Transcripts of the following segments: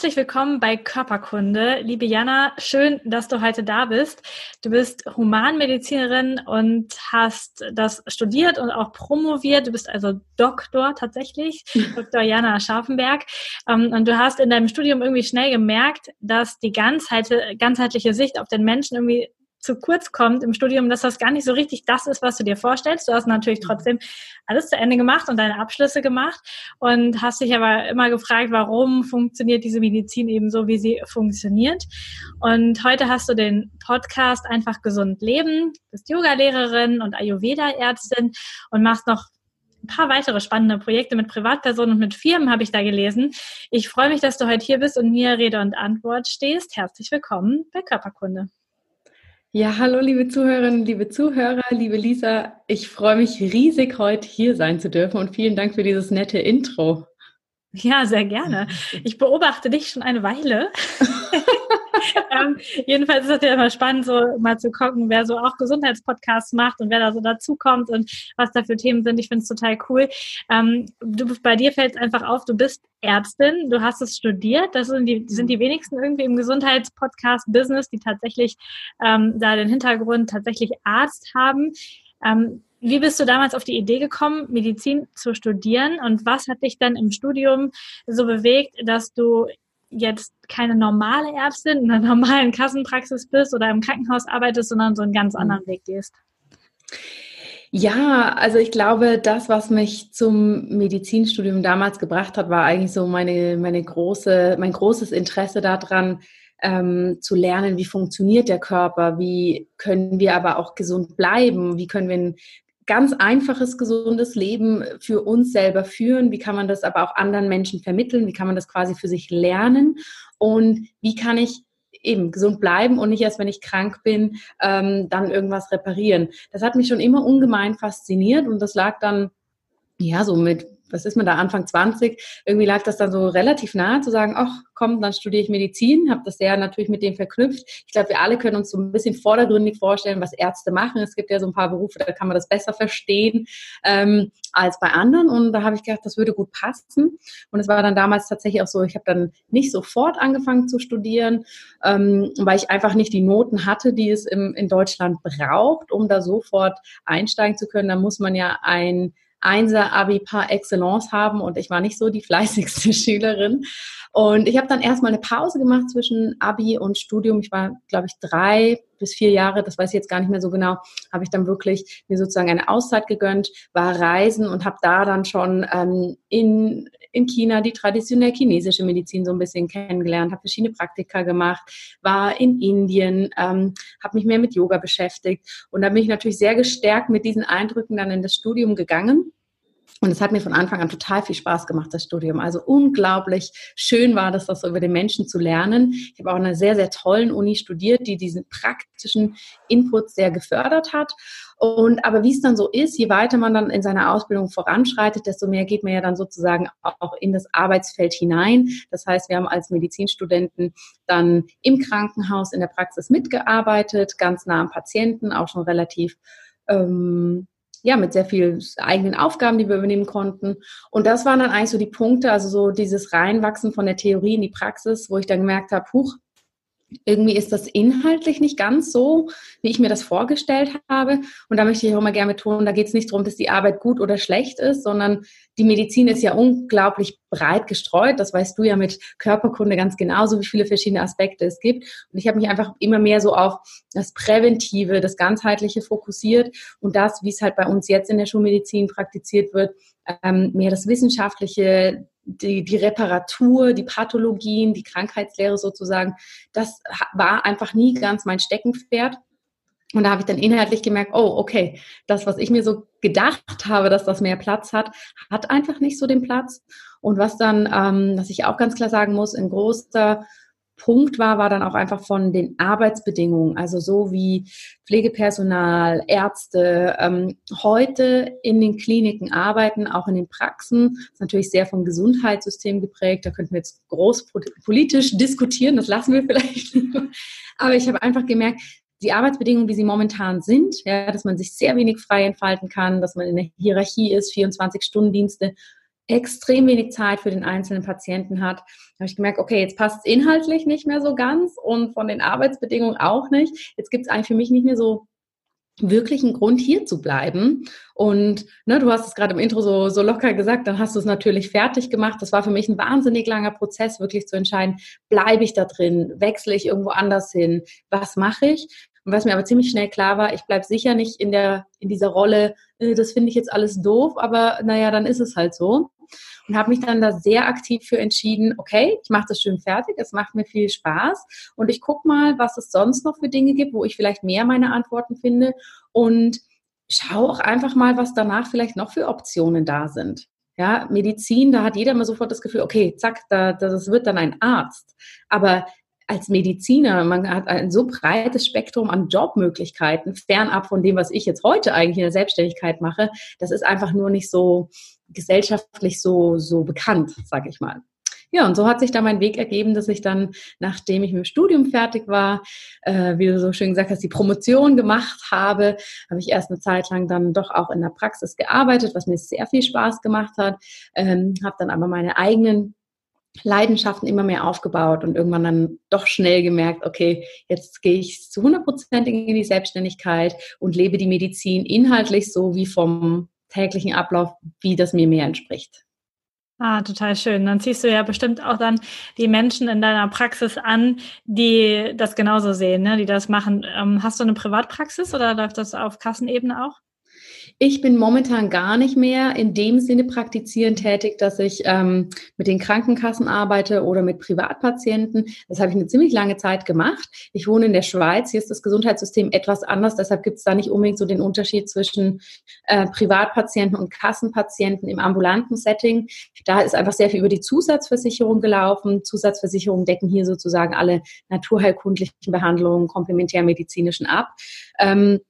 Herzlich willkommen bei Körperkunde. Liebe Jana, schön, dass du heute da bist. Du bist Humanmedizinerin und hast das studiert und auch promoviert. Du bist also Doktor tatsächlich, Dr. Jana Scharfenberg. Ähm, und du hast in deinem Studium irgendwie schnell gemerkt, dass die ganzheitliche Sicht auf den Menschen irgendwie zu kurz kommt im Studium, dass das gar nicht so richtig das ist, was du dir vorstellst. Du hast natürlich mhm. trotzdem alles zu Ende gemacht und deine Abschlüsse gemacht und hast dich aber immer gefragt, warum funktioniert diese Medizin eben so, wie sie funktioniert. Und heute hast du den Podcast Einfach gesund leben, bist Yoga-Lehrerin und Ayurveda-Ärztin und machst noch ein paar weitere spannende Projekte mit Privatpersonen und mit Firmen habe ich da gelesen. Ich freue mich, dass du heute hier bist und mir Rede und Antwort stehst. Herzlich willkommen bei Körperkunde. Ja, hallo liebe Zuhörerinnen, liebe Zuhörer, liebe Lisa. Ich freue mich riesig, heute hier sein zu dürfen und vielen Dank für dieses nette Intro. Ja, sehr gerne. Ich beobachte dich schon eine Weile. ähm, jedenfalls ist es ja immer spannend, so mal zu gucken, wer so auch Gesundheitspodcasts macht und wer da so dazukommt und was da für Themen sind. Ich finde es total cool. Ähm, du, bei dir fällt es einfach auf, du bist Ärztin, du hast es studiert. Das sind die, sind die wenigsten irgendwie im Gesundheitspodcast-Business, die tatsächlich ähm, da den Hintergrund tatsächlich Arzt haben. Ähm, wie bist du damals auf die Idee gekommen, Medizin zu studieren und was hat dich dann im Studium so bewegt, dass du jetzt keine normale Ärztin in einer normalen Kassenpraxis bist oder im Krankenhaus arbeitest, sondern so einen ganz mhm. anderen Weg gehst? Ja, also ich glaube, das, was mich zum Medizinstudium damals gebracht hat, war eigentlich so meine, meine große, mein großes Interesse daran, ähm, zu lernen, wie funktioniert der Körper, wie können wir aber auch gesund bleiben, wie können wir ein ganz einfaches, gesundes Leben für uns selber führen? Wie kann man das aber auch anderen Menschen vermitteln? Wie kann man das quasi für sich lernen? Und wie kann ich eben gesund bleiben und nicht erst, wenn ich krank bin, ähm, dann irgendwas reparieren? Das hat mich schon immer ungemein fasziniert und das lag dann ja, so mit was ist man da, Anfang 20, irgendwie lag das dann so relativ nahe zu sagen, ach komm, dann studiere ich Medizin, habe das sehr natürlich mit dem verknüpft. Ich glaube, wir alle können uns so ein bisschen vordergründig vorstellen, was Ärzte machen. Es gibt ja so ein paar Berufe, da kann man das besser verstehen ähm, als bei anderen. Und da habe ich gedacht, das würde gut passen. Und es war dann damals tatsächlich auch so, ich habe dann nicht sofort angefangen zu studieren, ähm, weil ich einfach nicht die Noten hatte, die es im, in Deutschland braucht, um da sofort einsteigen zu können. Da muss man ja ein Einser-Abi par excellence haben und ich war nicht so die fleißigste Schülerin. Und ich habe dann erstmal eine Pause gemacht zwischen Abi und Studium. Ich war, glaube ich, drei bis vier Jahre, das weiß ich jetzt gar nicht mehr so genau, habe ich dann wirklich mir sozusagen eine Auszeit gegönnt, war reisen und habe da dann schon ähm, in, in China die traditionelle chinesische Medizin so ein bisschen kennengelernt, habe verschiedene Praktika gemacht, war in Indien, ähm, habe mich mehr mit Yoga beschäftigt. Und da bin ich natürlich sehr gestärkt mit diesen Eindrücken dann in das Studium gegangen und es hat mir von Anfang an total viel Spaß gemacht, das Studium. Also unglaublich schön war das, das über den Menschen zu lernen. Ich habe auch an einer sehr, sehr tollen Uni studiert, die diesen praktischen Input sehr gefördert hat. Und aber wie es dann so ist, je weiter man dann in seiner Ausbildung voranschreitet, desto mehr geht man ja dann sozusagen auch in das Arbeitsfeld hinein. Das heißt, wir haben als Medizinstudenten dann im Krankenhaus in der Praxis mitgearbeitet, ganz nah am Patienten, auch schon relativ ähm, ja, mit sehr vielen eigenen Aufgaben, die wir übernehmen konnten. Und das waren dann eigentlich so die Punkte, also so dieses Reinwachsen von der Theorie in die Praxis, wo ich dann gemerkt habe, huch, irgendwie ist das inhaltlich nicht ganz so, wie ich mir das vorgestellt habe. Und da möchte ich auch immer gerne betonen, da geht es nicht darum, dass die Arbeit gut oder schlecht ist, sondern die Medizin ist ja unglaublich breit gestreut. Das weißt du ja mit Körperkunde ganz genauso, wie viele verschiedene Aspekte es gibt. Und ich habe mich einfach immer mehr so auf das Präventive, das Ganzheitliche fokussiert und das, wie es halt bei uns jetzt in der Schulmedizin praktiziert wird, ähm, mehr das Wissenschaftliche, die, die Reparatur, die Pathologien, die Krankheitslehre sozusagen, das war einfach nie ganz mein Steckenpferd. Und da habe ich dann inhaltlich gemerkt, oh, okay, das, was ich mir so gedacht habe, dass das mehr Platz hat, hat einfach nicht so den Platz. Und was dann, ähm, was ich auch ganz klar sagen muss, ein großer Punkt war, war dann auch einfach von den Arbeitsbedingungen, also so wie Pflegepersonal, Ärzte ähm, heute in den Kliniken arbeiten, auch in den Praxen. Ist natürlich sehr vom Gesundheitssystem geprägt. Da könnten wir jetzt groß politisch diskutieren, das lassen wir vielleicht. Aber ich habe einfach gemerkt, die Arbeitsbedingungen, wie sie momentan sind, ja, dass man sich sehr wenig frei entfalten kann, dass man in der Hierarchie ist, 24-Stunden-Dienste, extrem wenig Zeit für den einzelnen Patienten hat, habe ich gemerkt, okay, jetzt passt es inhaltlich nicht mehr so ganz und von den Arbeitsbedingungen auch nicht. Jetzt gibt es eigentlich für mich nicht mehr so wirklich einen Grund, hier zu bleiben. Und ne, du hast es gerade im Intro so, so locker gesagt, dann hast du es natürlich fertig gemacht. Das war für mich ein wahnsinnig langer Prozess, wirklich zu entscheiden, bleibe ich da drin, wechsle ich irgendwo anders hin, was mache ich? Und was mir aber ziemlich schnell klar war, ich bleibe sicher nicht in, der, in dieser Rolle, äh, das finde ich jetzt alles doof, aber naja, dann ist es halt so und habe mich dann da sehr aktiv für entschieden, okay, ich mache das schön fertig, es macht mir viel Spaß und ich gucke mal, was es sonst noch für Dinge gibt, wo ich vielleicht mehr meine Antworten finde und schaue auch einfach mal, was danach vielleicht noch für Optionen da sind. Ja, Medizin, da hat jeder immer sofort das Gefühl, okay, zack, da, das wird dann ein Arzt. Aber als Mediziner, man hat ein so breites Spektrum an Jobmöglichkeiten, fernab von dem, was ich jetzt heute eigentlich in der Selbstständigkeit mache. Das ist einfach nur nicht so gesellschaftlich so, so bekannt, sage ich mal. Ja, und so hat sich da mein Weg ergeben, dass ich dann, nachdem ich mit dem Studium fertig war, äh, wie du so schön gesagt hast, die Promotion gemacht habe, habe ich erst eine Zeit lang dann doch auch in der Praxis gearbeitet, was mir sehr viel Spaß gemacht hat, ähm, habe dann aber meine eigenen Leidenschaften immer mehr aufgebaut und irgendwann dann doch schnell gemerkt, okay, jetzt gehe ich zu 100 Prozent in die Selbstständigkeit und lebe die Medizin inhaltlich so wie vom täglichen Ablauf, wie das mir mehr entspricht. Ah, total schön. Dann ziehst du ja bestimmt auch dann die Menschen in deiner Praxis an, die das genauso sehen, ne? die das machen. Ähm, hast du eine Privatpraxis oder läuft das auf Kassenebene auch? Ich bin momentan gar nicht mehr in dem Sinne praktizierend tätig, dass ich ähm, mit den Krankenkassen arbeite oder mit Privatpatienten. Das habe ich eine ziemlich lange Zeit gemacht. Ich wohne in der Schweiz. Hier ist das Gesundheitssystem etwas anders. Deshalb gibt es da nicht unbedingt so den Unterschied zwischen äh, Privatpatienten und Kassenpatienten im ambulanten Setting. Da ist einfach sehr viel über die Zusatzversicherung gelaufen. Zusatzversicherungen decken hier sozusagen alle naturheilkundlichen Behandlungen, komplementärmedizinischen ab. Ähm,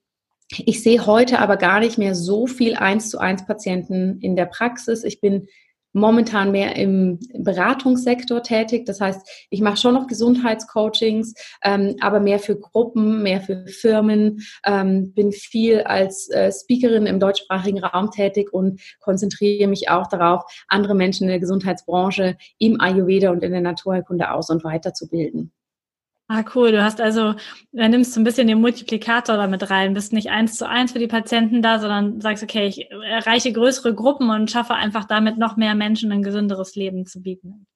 ich sehe heute aber gar nicht mehr so viel eins zu eins Patienten in der Praxis. Ich bin momentan mehr im Beratungssektor tätig. Das heißt, ich mache schon noch Gesundheitscoachings, ähm, aber mehr für Gruppen, mehr für Firmen, ähm, bin viel als äh, Speakerin im deutschsprachigen Raum tätig und konzentriere mich auch darauf, andere Menschen in der Gesundheitsbranche im Ayurveda und in der Naturheilkunde aus- und weiterzubilden. Ah, cool. Du hast also, du nimmst so ein bisschen den Multiplikator damit rein, bist nicht eins zu eins für die Patienten da, sondern sagst, okay, ich erreiche größere Gruppen und schaffe einfach damit noch mehr Menschen ein gesünderes Leben zu bieten.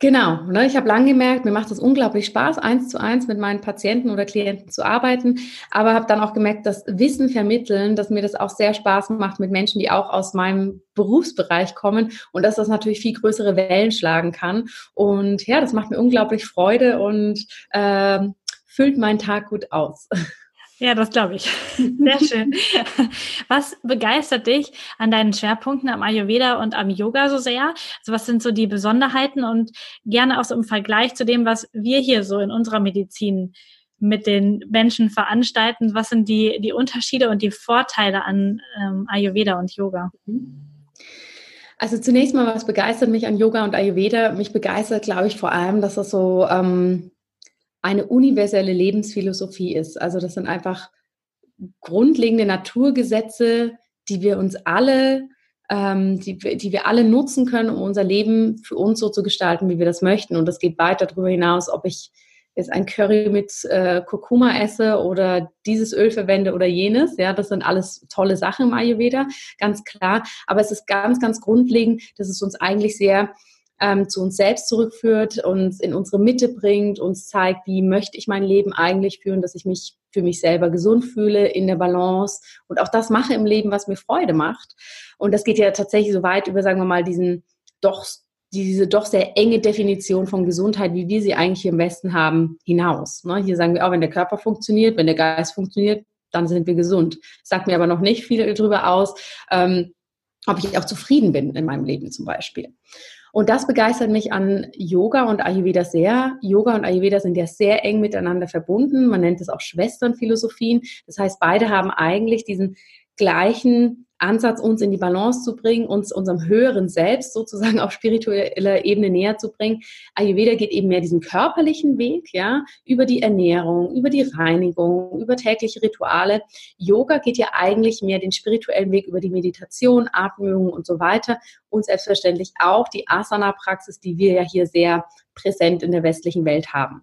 Genau. Ne? Ich habe lange gemerkt, mir macht es unglaublich Spaß, eins zu eins mit meinen Patienten oder Klienten zu arbeiten, aber habe dann auch gemerkt, dass Wissen vermitteln, dass mir das auch sehr Spaß macht mit Menschen, die auch aus meinem Berufsbereich kommen und dass das natürlich viel größere Wellen schlagen kann. Und ja, das macht mir unglaublich Freude und äh, füllt meinen Tag gut aus. Ja, das glaube ich. Sehr schön. Was begeistert dich an deinen Schwerpunkten am Ayurveda und am Yoga so sehr? Also was sind so die Besonderheiten und gerne auch so im Vergleich zu dem, was wir hier so in unserer Medizin mit den Menschen veranstalten? Was sind die, die Unterschiede und die Vorteile an ähm, Ayurveda und Yoga? Mhm. Also zunächst mal, was begeistert mich an Yoga und Ayurveda? Mich begeistert, glaube ich, vor allem, dass das so ähm, eine universelle Lebensphilosophie ist. Also das sind einfach grundlegende Naturgesetze, die wir uns alle, ähm, die, die wir alle nutzen können, um unser Leben für uns so zu gestalten, wie wir das möchten. Und das geht weiter darüber hinaus, ob ich jetzt ein Curry mit äh, Kurkuma esse oder dieses Öl verwende oder jenes. Ja, das sind alles tolle Sachen im Ayurveda, ganz klar. Aber es ist ganz, ganz grundlegend, dass es uns eigentlich sehr ähm, zu uns selbst zurückführt, uns in unsere Mitte bringt, uns zeigt, wie möchte ich mein Leben eigentlich führen, dass ich mich für mich selber gesund fühle, in der Balance und auch das mache im Leben, was mir Freude macht. Und das geht ja tatsächlich so weit über, sagen wir mal, diesen doch diese doch sehr enge Definition von Gesundheit, wie wir sie eigentlich im Westen haben, hinaus. Ne? Hier sagen wir auch, wenn der Körper funktioniert, wenn der Geist funktioniert, dann sind wir gesund. Sagt mir aber noch nicht viel darüber aus, ähm, ob ich auch zufrieden bin in meinem Leben zum Beispiel. Und das begeistert mich an Yoga und Ayurveda sehr. Yoga und Ayurveda sind ja sehr eng miteinander verbunden. Man nennt es auch Schwesternphilosophien. Das heißt, beide haben eigentlich diesen gleichen Ansatz, uns in die Balance zu bringen, uns unserem höheren Selbst sozusagen auf spiritueller Ebene näher zu bringen. Ayurveda geht eben mehr diesen körperlichen Weg, ja, über die Ernährung, über die Reinigung, über tägliche Rituale. Yoga geht ja eigentlich mehr den spirituellen Weg über die Meditation, Atmung und so weiter und selbstverständlich auch die Asana-Praxis, die wir ja hier sehr präsent in der westlichen Welt haben.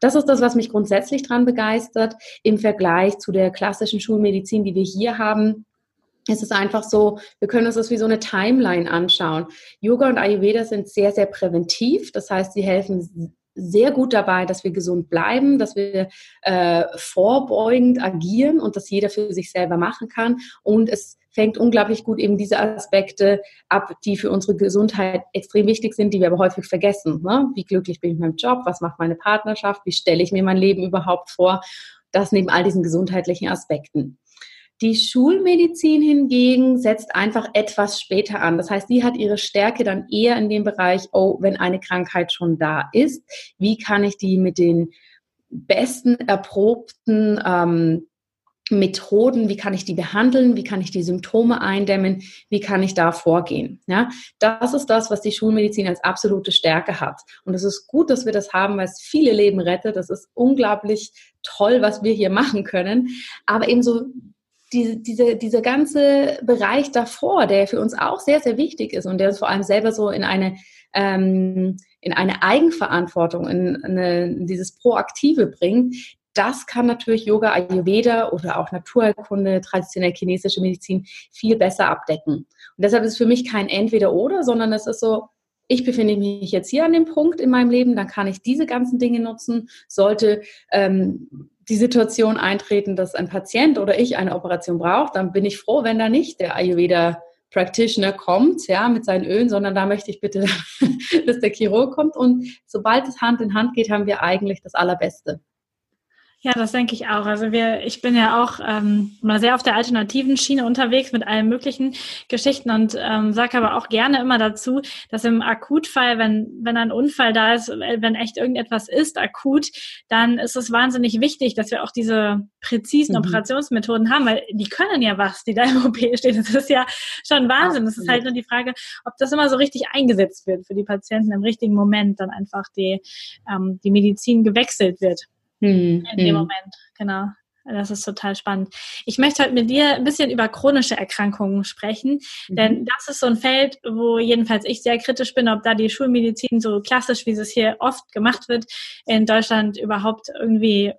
Das ist das, was mich grundsätzlich daran begeistert im Vergleich zu der klassischen Schulmedizin, die wir hier haben es ist einfach so, wir können uns das wie so eine Timeline anschauen. Yoga und Ayurveda sind sehr, sehr präventiv. Das heißt, sie helfen sehr gut dabei, dass wir gesund bleiben, dass wir äh, vorbeugend agieren und dass jeder für sich selber machen kann. Und es fängt unglaublich gut eben diese Aspekte ab, die für unsere Gesundheit extrem wichtig sind, die wir aber häufig vergessen. Ne? Wie glücklich bin ich mit meinem Job? Was macht meine Partnerschaft? Wie stelle ich mir mein Leben überhaupt vor? Das neben all diesen gesundheitlichen Aspekten. Die Schulmedizin hingegen setzt einfach etwas später an. Das heißt, sie hat ihre Stärke dann eher in dem Bereich, oh, wenn eine Krankheit schon da ist, wie kann ich die mit den besten erprobten ähm, Methoden, wie kann ich die behandeln, wie kann ich die Symptome eindämmen, wie kann ich da vorgehen. Ja, das ist das, was die Schulmedizin als absolute Stärke hat. Und es ist gut, dass wir das haben, weil es viele Leben rettet. Das ist unglaublich toll, was wir hier machen können. Aber ebenso die, diese, dieser ganze Bereich davor, der für uns auch sehr, sehr wichtig ist und der uns vor allem selber so in eine, ähm, in eine Eigenverantwortung, in, eine, in dieses Proaktive bringt, das kann natürlich Yoga, Ayurveda oder auch Naturheilkunde, traditionell chinesische Medizin viel besser abdecken. Und deshalb ist für mich kein Entweder-Oder, sondern es ist so, ich befinde mich jetzt hier an dem Punkt in meinem Leben, dann kann ich diese ganzen Dinge nutzen. Sollte ähm, die Situation eintreten, dass ein Patient oder ich eine Operation braucht, dann bin ich froh, wenn da nicht der Ayurveda Practitioner kommt, ja, mit seinen Ölen, sondern da möchte ich bitte, dass der Chirurg kommt. Und sobald es Hand in Hand geht, haben wir eigentlich das Allerbeste. Ja, das denke ich auch. Also wir, ich bin ja auch ähm, mal sehr auf der alternativen Schiene unterwegs mit allen möglichen Geschichten und ähm, sage aber auch gerne immer dazu, dass im Akutfall, wenn wenn ein Unfall da ist, wenn echt irgendetwas ist akut, dann ist es wahnsinnig wichtig, dass wir auch diese präzisen mhm. Operationsmethoden haben, weil die können ja was, die da im OP stehen. Das ist ja schon Wahnsinn. Das ist halt nur die Frage, ob das immer so richtig eingesetzt wird für die Patienten im richtigen Moment, dann einfach die ähm, die Medizin gewechselt wird. Hm, in dem hm. Moment, genau. Das ist total spannend. Ich möchte heute mit dir ein bisschen über chronische Erkrankungen sprechen, mhm. denn das ist so ein Feld, wo jedenfalls ich sehr kritisch bin, ob da die Schulmedizin so klassisch, wie es hier oft gemacht wird, in Deutschland überhaupt irgendwie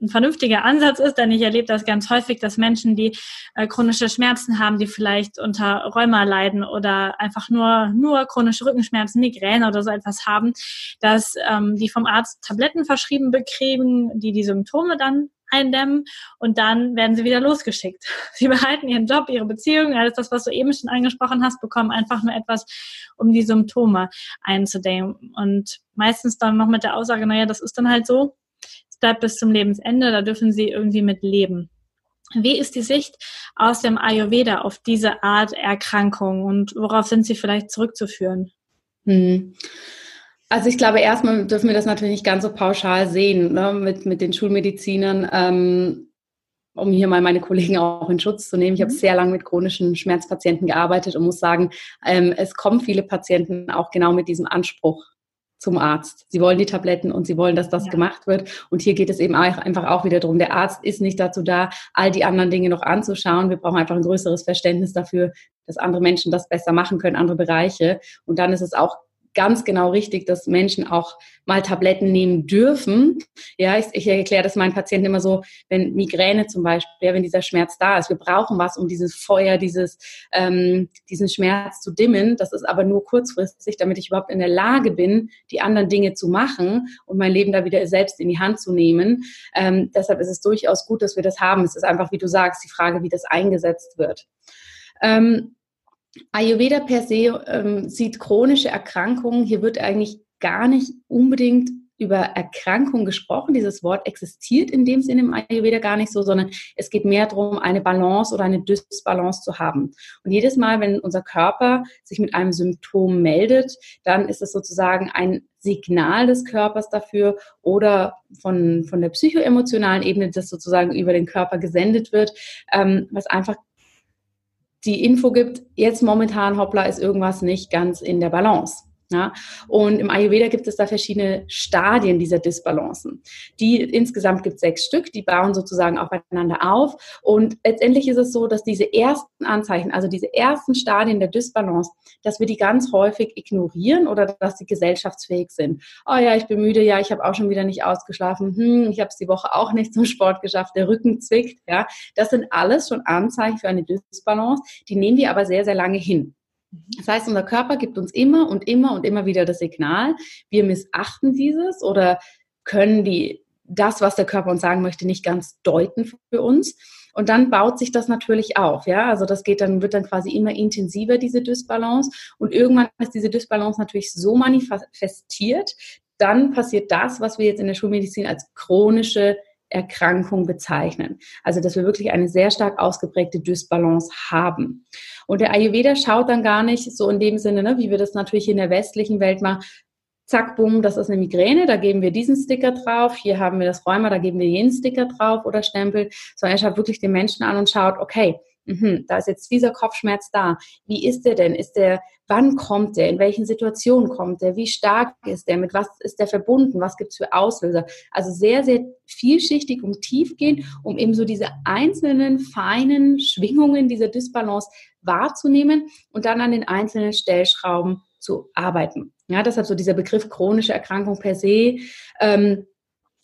ein vernünftiger Ansatz ist, denn ich erlebe das ganz häufig, dass Menschen, die äh, chronische Schmerzen haben, die vielleicht unter Rheuma leiden oder einfach nur, nur chronische Rückenschmerzen, Migräne oder so etwas haben, dass ähm, die vom Arzt Tabletten verschrieben bekriegen, die die Symptome dann eindämmen und dann werden sie wieder losgeschickt. Sie behalten ihren Job, ihre Beziehung, alles das, was du eben schon angesprochen hast, bekommen einfach nur etwas, um die Symptome einzudämmen. Und meistens dann noch mit der Aussage, naja, das ist dann halt so, bleibt bis zum Lebensende, da dürfen sie irgendwie mit leben. Wie ist die Sicht aus dem Ayurveda auf diese Art Erkrankung und worauf sind sie vielleicht zurückzuführen? Hm. Also ich glaube, erstmal dürfen wir das natürlich nicht ganz so pauschal sehen ne, mit, mit den Schulmedizinern, ähm, um hier mal meine Kollegen auch in Schutz zu nehmen. Ich habe mhm. sehr lange mit chronischen Schmerzpatienten gearbeitet und muss sagen, ähm, es kommen viele Patienten auch genau mit diesem Anspruch zum Arzt. Sie wollen die Tabletten und sie wollen, dass das ja. gemacht wird. Und hier geht es eben einfach auch wieder darum, der Arzt ist nicht dazu da, all die anderen Dinge noch anzuschauen. Wir brauchen einfach ein größeres Verständnis dafür, dass andere Menschen das besser machen können, andere Bereiche. Und dann ist es auch ganz genau richtig, dass Menschen auch mal Tabletten nehmen dürfen. Ja, ich, ich erkläre das meinen Patienten immer so, wenn Migräne zum Beispiel, ja, wenn dieser Schmerz da ist, wir brauchen was, um dieses Feuer, dieses, ähm, diesen Schmerz zu dimmen. Das ist aber nur kurzfristig, damit ich überhaupt in der Lage bin, die anderen Dinge zu machen und mein Leben da wieder selbst in die Hand zu nehmen. Ähm, deshalb ist es durchaus gut, dass wir das haben. Es ist einfach, wie du sagst, die Frage, wie das eingesetzt wird. Ähm, Ayurveda per se ähm, sieht chronische Erkrankungen, hier wird eigentlich gar nicht unbedingt über Erkrankung gesprochen. Dieses Wort existiert in dem Sinne im Ayurveda gar nicht so, sondern es geht mehr darum, eine Balance oder eine Dysbalance zu haben. Und jedes Mal, wenn unser Körper sich mit einem Symptom meldet, dann ist es sozusagen ein Signal des Körpers dafür oder von, von der psychoemotionalen Ebene, das sozusagen über den Körper gesendet wird, ähm, was einfach die Info gibt, jetzt momentan, hoppla, ist irgendwas nicht ganz in der Balance. Ja? Und im Ayurveda gibt es da verschiedene Stadien dieser Disbalancen. Die insgesamt gibt es sechs Stück, die bauen sozusagen aufeinander auf. Und letztendlich ist es so, dass diese ersten Anzeichen, also diese ersten Stadien der Disbalance, dass wir die ganz häufig ignorieren oder dass sie gesellschaftsfähig sind. Oh ja, ich bin müde, ja, ich habe auch schon wieder nicht ausgeschlafen, hm, ich habe es die Woche auch nicht zum Sport geschafft, der Rücken zwickt. Ja, das sind alles schon Anzeichen für eine Disbalance. Die nehmen wir aber sehr, sehr lange hin. Das heißt, unser Körper gibt uns immer und immer und immer wieder das Signal, wir missachten dieses oder können die, das, was der Körper uns sagen möchte, nicht ganz deuten für uns. Und dann baut sich das natürlich auf, ja. Also das geht dann, wird dann quasi immer intensiver, diese Dysbalance. Und irgendwann ist diese Dysbalance natürlich so manifestiert, dann passiert das, was wir jetzt in der Schulmedizin als chronische Erkrankung bezeichnen. Also, dass wir wirklich eine sehr stark ausgeprägte Dysbalance haben. Und der Ayurveda schaut dann gar nicht so in dem Sinne, ne, wie wir das natürlich in der westlichen Welt machen. Zack, bumm, das ist eine Migräne, da geben wir diesen Sticker drauf. Hier haben wir das Rheuma, da geben wir jenen Sticker drauf oder Stempel. Sondern er schaut wirklich den Menschen an und schaut, okay, mhm, da ist jetzt dieser Kopfschmerz da. Wie ist der denn? Ist der, wann kommt der? In welchen Situationen kommt der? Wie stark ist der? Mit was ist der verbunden? Was gibt es für Auslöser? Also sehr, sehr vielschichtig und tiefgehend, um eben so diese einzelnen feinen Schwingungen dieser Dysbalance wahrzunehmen und dann an den einzelnen Stellschrauben zu arbeiten. Ja, deshalb so dieser Begriff chronische Erkrankung per se. Ähm,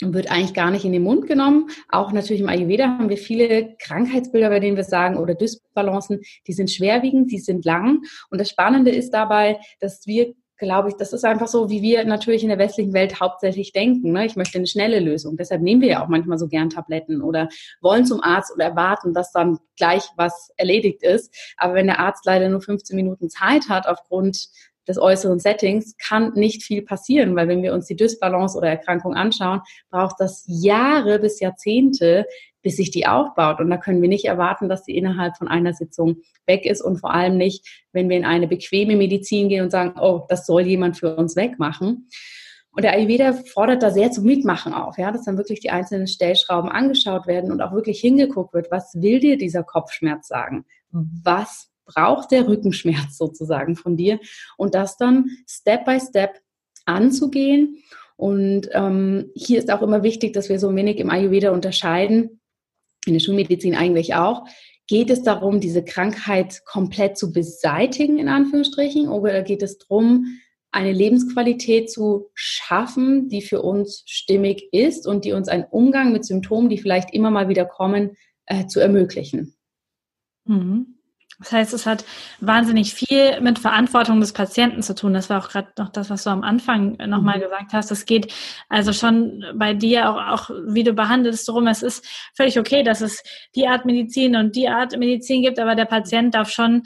wird eigentlich gar nicht in den Mund genommen. Auch natürlich im Ayurveda haben wir viele Krankheitsbilder, bei denen wir sagen, oder Dysbalancen, die sind schwerwiegend, die sind lang. Und das Spannende ist dabei, dass wir glaube ich, das ist einfach so, wie wir natürlich in der westlichen Welt hauptsächlich denken. Ne? Ich möchte eine schnelle Lösung. Deshalb nehmen wir ja auch manchmal so gern Tabletten oder wollen zum Arzt oder erwarten, dass dann gleich was erledigt ist. Aber wenn der Arzt leider nur 15 Minuten Zeit hat aufgrund des äußeren Settings kann nicht viel passieren, weil wenn wir uns die Dysbalance oder Erkrankung anschauen, braucht das Jahre bis Jahrzehnte, bis sich die aufbaut. Und da können wir nicht erwarten, dass die innerhalb von einer Sitzung weg ist und vor allem nicht, wenn wir in eine bequeme Medizin gehen und sagen, oh, das soll jemand für uns wegmachen. Und der Ayurveda fordert da sehr zum Mitmachen auf, ja, dass dann wirklich die einzelnen Stellschrauben angeschaut werden und auch wirklich hingeguckt wird, was will dir dieser Kopfschmerz sagen? Was braucht der Rückenschmerz sozusagen von dir und das dann Step by Step anzugehen. Und ähm, hier ist auch immer wichtig, dass wir so wenig im Ayurveda unterscheiden, in der Schulmedizin eigentlich auch. Geht es darum, diese Krankheit komplett zu beseitigen, in Anführungsstrichen, oder geht es darum, eine Lebensqualität zu schaffen, die für uns stimmig ist und die uns einen Umgang mit Symptomen, die vielleicht immer mal wieder kommen, äh, zu ermöglichen? Mhm. Das heißt, es hat wahnsinnig viel mit Verantwortung des Patienten zu tun. Das war auch gerade noch das, was du am Anfang nochmal mhm. gesagt hast. Es geht also schon bei dir auch, auch, wie du behandelst, darum, es ist völlig okay, dass es die Art Medizin und die Art Medizin gibt, aber der Patient darf schon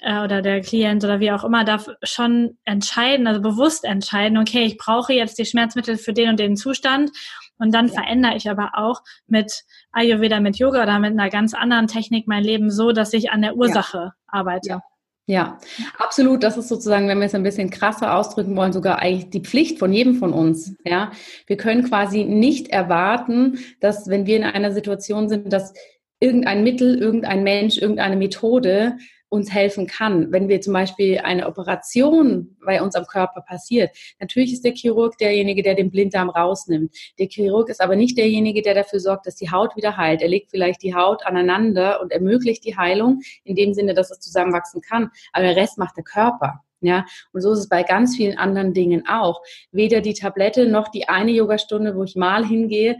äh, oder der Klient oder wie auch immer darf schon entscheiden, also bewusst entscheiden, okay, ich brauche jetzt die Schmerzmittel für den und den Zustand und dann verändere ich aber auch mit Ayurveda, mit Yoga oder mit einer ganz anderen Technik mein Leben so, dass ich an der Ursache ja. arbeite. Ja. Ja, absolut. Das ist sozusagen, wenn wir es ein bisschen krasser ausdrücken wollen, sogar eigentlich die Pflicht von jedem von uns. Ja, wir können quasi nicht erwarten, dass wenn wir in einer Situation sind, dass irgendein Mittel, irgendein Mensch, irgendeine Methode uns helfen kann. Wenn wir zum Beispiel eine Operation bei uns am Körper passiert, natürlich ist der Chirurg derjenige, der den Blinddarm rausnimmt. Der Chirurg ist aber nicht derjenige, der dafür sorgt, dass die Haut wieder heilt. Er legt vielleicht die Haut aneinander und ermöglicht die Heilung in dem Sinne, dass es zusammenwachsen kann. Aber der Rest macht der Körper. Ja, und so ist es bei ganz vielen anderen Dingen auch. Weder die Tablette noch die eine Yogastunde, wo ich mal hingehe,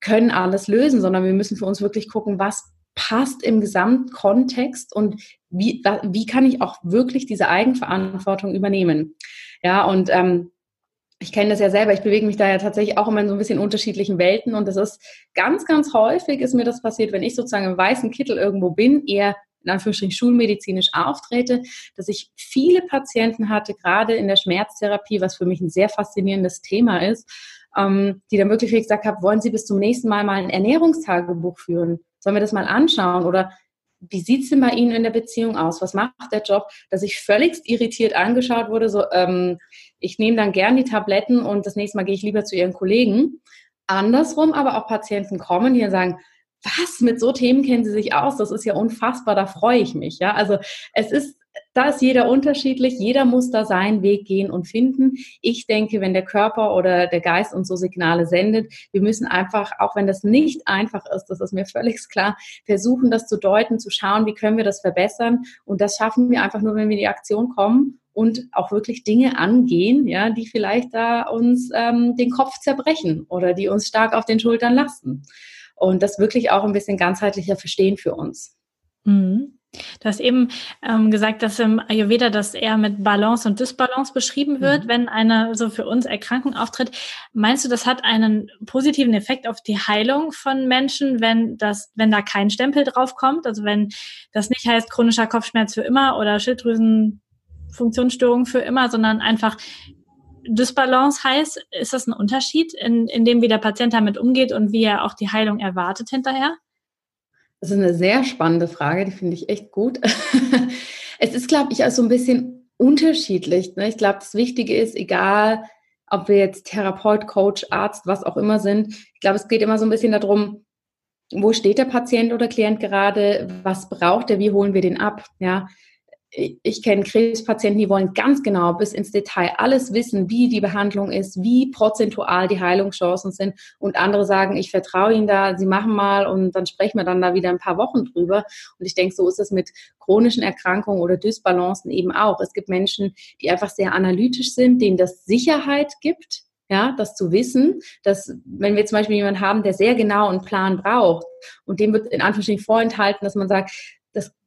können alles lösen, sondern wir müssen für uns wirklich gucken, was passt im Gesamtkontext und wie, wie kann ich auch wirklich diese Eigenverantwortung übernehmen. Ja, und ähm, ich kenne das ja selber, ich bewege mich da ja tatsächlich auch immer in so ein bisschen unterschiedlichen Welten und das ist ganz, ganz häufig ist mir das passiert, wenn ich sozusagen im weißen Kittel irgendwo bin, eher in Anführungsstrichen schulmedizinisch auftrete, dass ich viele Patienten hatte, gerade in der Schmerztherapie, was für mich ein sehr faszinierendes Thema ist, ähm, die dann wirklich gesagt haben, wollen Sie bis zum nächsten Mal mal ein Ernährungstagebuch führen? Sollen wir das mal anschauen? Oder wie sieht es denn bei Ihnen in der Beziehung aus? Was macht der Job? Dass ich völlig irritiert angeschaut wurde, so, ähm, ich nehme dann gern die Tabletten und das nächste Mal gehe ich lieber zu Ihren Kollegen. Andersrum aber auch Patienten kommen, die sagen, was, mit so Themen kennen Sie sich aus? Das ist ja unfassbar, da freue ich mich. Ja, also es ist da ist jeder unterschiedlich, jeder muss da seinen Weg gehen und finden. Ich denke, wenn der Körper oder der Geist uns so Signale sendet, wir müssen einfach, auch wenn das nicht einfach ist, das ist mir völlig klar, versuchen, das zu deuten, zu schauen, wie können wir das verbessern. Und das schaffen wir einfach nur, wenn wir in die Aktion kommen und auch wirklich Dinge angehen, ja, die vielleicht da uns ähm, den Kopf zerbrechen oder die uns stark auf den Schultern lasten. Und das wirklich auch ein bisschen ganzheitlicher verstehen für uns. Mhm. Du hast eben ähm, gesagt, dass im Ayurveda das eher mit Balance und Dysbalance beschrieben wird, mhm. wenn eine so für uns Erkrankung auftritt. Meinst du, das hat einen positiven Effekt auf die Heilung von Menschen, wenn das, wenn da kein Stempel drauf kommt? Also wenn das nicht heißt chronischer Kopfschmerz für immer oder Schilddrüsenfunktionsstörung für immer, sondern einfach Dysbalance heißt, ist das ein Unterschied in, in dem, wie der Patient damit umgeht und wie er auch die Heilung erwartet hinterher? Das ist eine sehr spannende Frage, die finde ich echt gut. es ist, glaube ich, auch so ein bisschen unterschiedlich. Ne? Ich glaube, das Wichtige ist, egal ob wir jetzt Therapeut, Coach, Arzt, was auch immer sind, ich glaube, es geht immer so ein bisschen darum, wo steht der Patient oder Klient gerade, was braucht er, wie holen wir den ab, ja ich kenne Krebspatienten, die wollen ganz genau bis ins Detail alles wissen, wie die Behandlung ist, wie prozentual die Heilungschancen sind. Und andere sagen, ich vertraue Ihnen da, Sie machen mal und dann sprechen wir dann da wieder ein paar Wochen drüber. Und ich denke, so ist es mit chronischen Erkrankungen oder Dysbalancen eben auch. Es gibt Menschen, die einfach sehr analytisch sind, denen das Sicherheit gibt, ja, das zu wissen, dass wenn wir zum Beispiel jemanden haben, der sehr genau einen Plan braucht und dem wird in Anführungsstrichen vorenthalten, dass man sagt,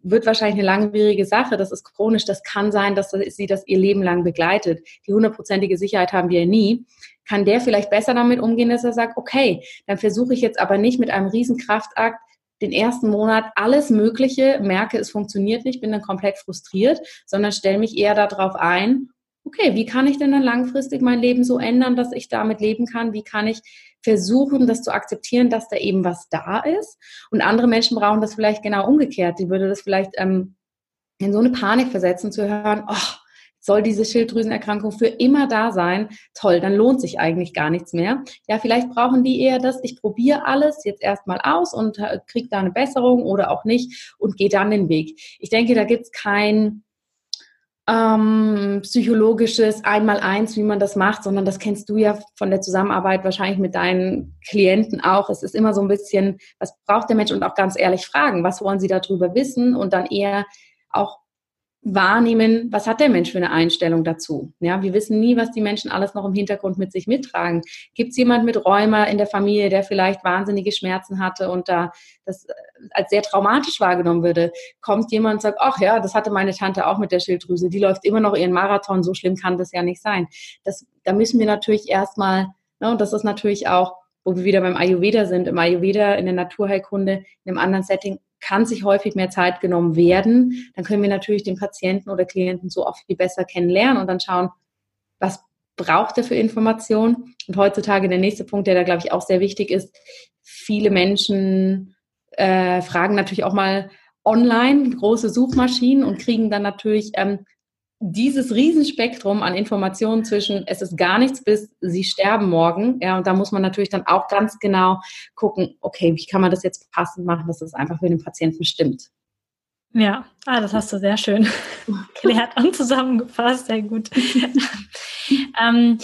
wird wahrscheinlich eine langwierige Sache, das ist chronisch, das kann sein, dass sie das ihr Leben lang begleitet. Die hundertprozentige Sicherheit haben wir nie. Kann der vielleicht besser damit umgehen, dass er sagt, okay, dann versuche ich jetzt aber nicht mit einem Riesenkraftakt den ersten Monat alles Mögliche, merke, es funktioniert nicht, bin dann komplett frustriert, sondern stelle mich eher darauf ein, okay, wie kann ich denn dann langfristig mein Leben so ändern, dass ich damit leben kann? Wie kann ich versuchen, das zu akzeptieren, dass da eben was da ist? Und andere Menschen brauchen das vielleicht genau umgekehrt. Die würde das vielleicht ähm, in so eine Panik versetzen, zu hören, oh, soll diese Schilddrüsenerkrankung für immer da sein? Toll, dann lohnt sich eigentlich gar nichts mehr. Ja, vielleicht brauchen die eher das, ich probiere alles jetzt erstmal aus und äh, kriege da eine Besserung oder auch nicht und gehe dann den Weg. Ich denke, da gibt es kein ähm, psychologisches Einmal-Eins, wie man das macht, sondern das kennst du ja von der Zusammenarbeit wahrscheinlich mit deinen Klienten auch. Es ist immer so ein bisschen, was braucht der Mensch und auch ganz ehrlich fragen, was wollen sie darüber wissen und dann eher auch wahrnehmen, was hat der Mensch für eine Einstellung dazu. Ja, wir wissen nie, was die Menschen alles noch im Hintergrund mit sich mittragen. Gibt es jemand mit Rheuma in der Familie, der vielleicht wahnsinnige Schmerzen hatte und da das äh, als sehr traumatisch wahrgenommen würde? Kommt jemand und sagt, ach ja, das hatte meine Tante auch mit der Schilddrüse, die läuft immer noch ihren Marathon, so schlimm kann das ja nicht sein. Das, da müssen wir natürlich erstmal, ne, und das ist natürlich auch wo wir wieder beim Ayurveda sind, im Ayurveda, in der Naturheilkunde, in einem anderen Setting, kann sich häufig mehr Zeit genommen werden. Dann können wir natürlich den Patienten oder Klienten so auch viel besser kennenlernen und dann schauen, was braucht er für Informationen. Und heutzutage der nächste Punkt, der da, glaube ich, auch sehr wichtig ist, viele Menschen äh, fragen natürlich auch mal online große Suchmaschinen und kriegen dann natürlich ähm, dieses Riesenspektrum an Informationen zwischen es ist gar nichts bis sie sterben morgen, ja, und da muss man natürlich dann auch ganz genau gucken, okay, wie kann man das jetzt passend machen, dass es das einfach für den Patienten stimmt. Ja, ah, das hast du sehr schön erklärt und zusammengefasst, sehr gut. ähm,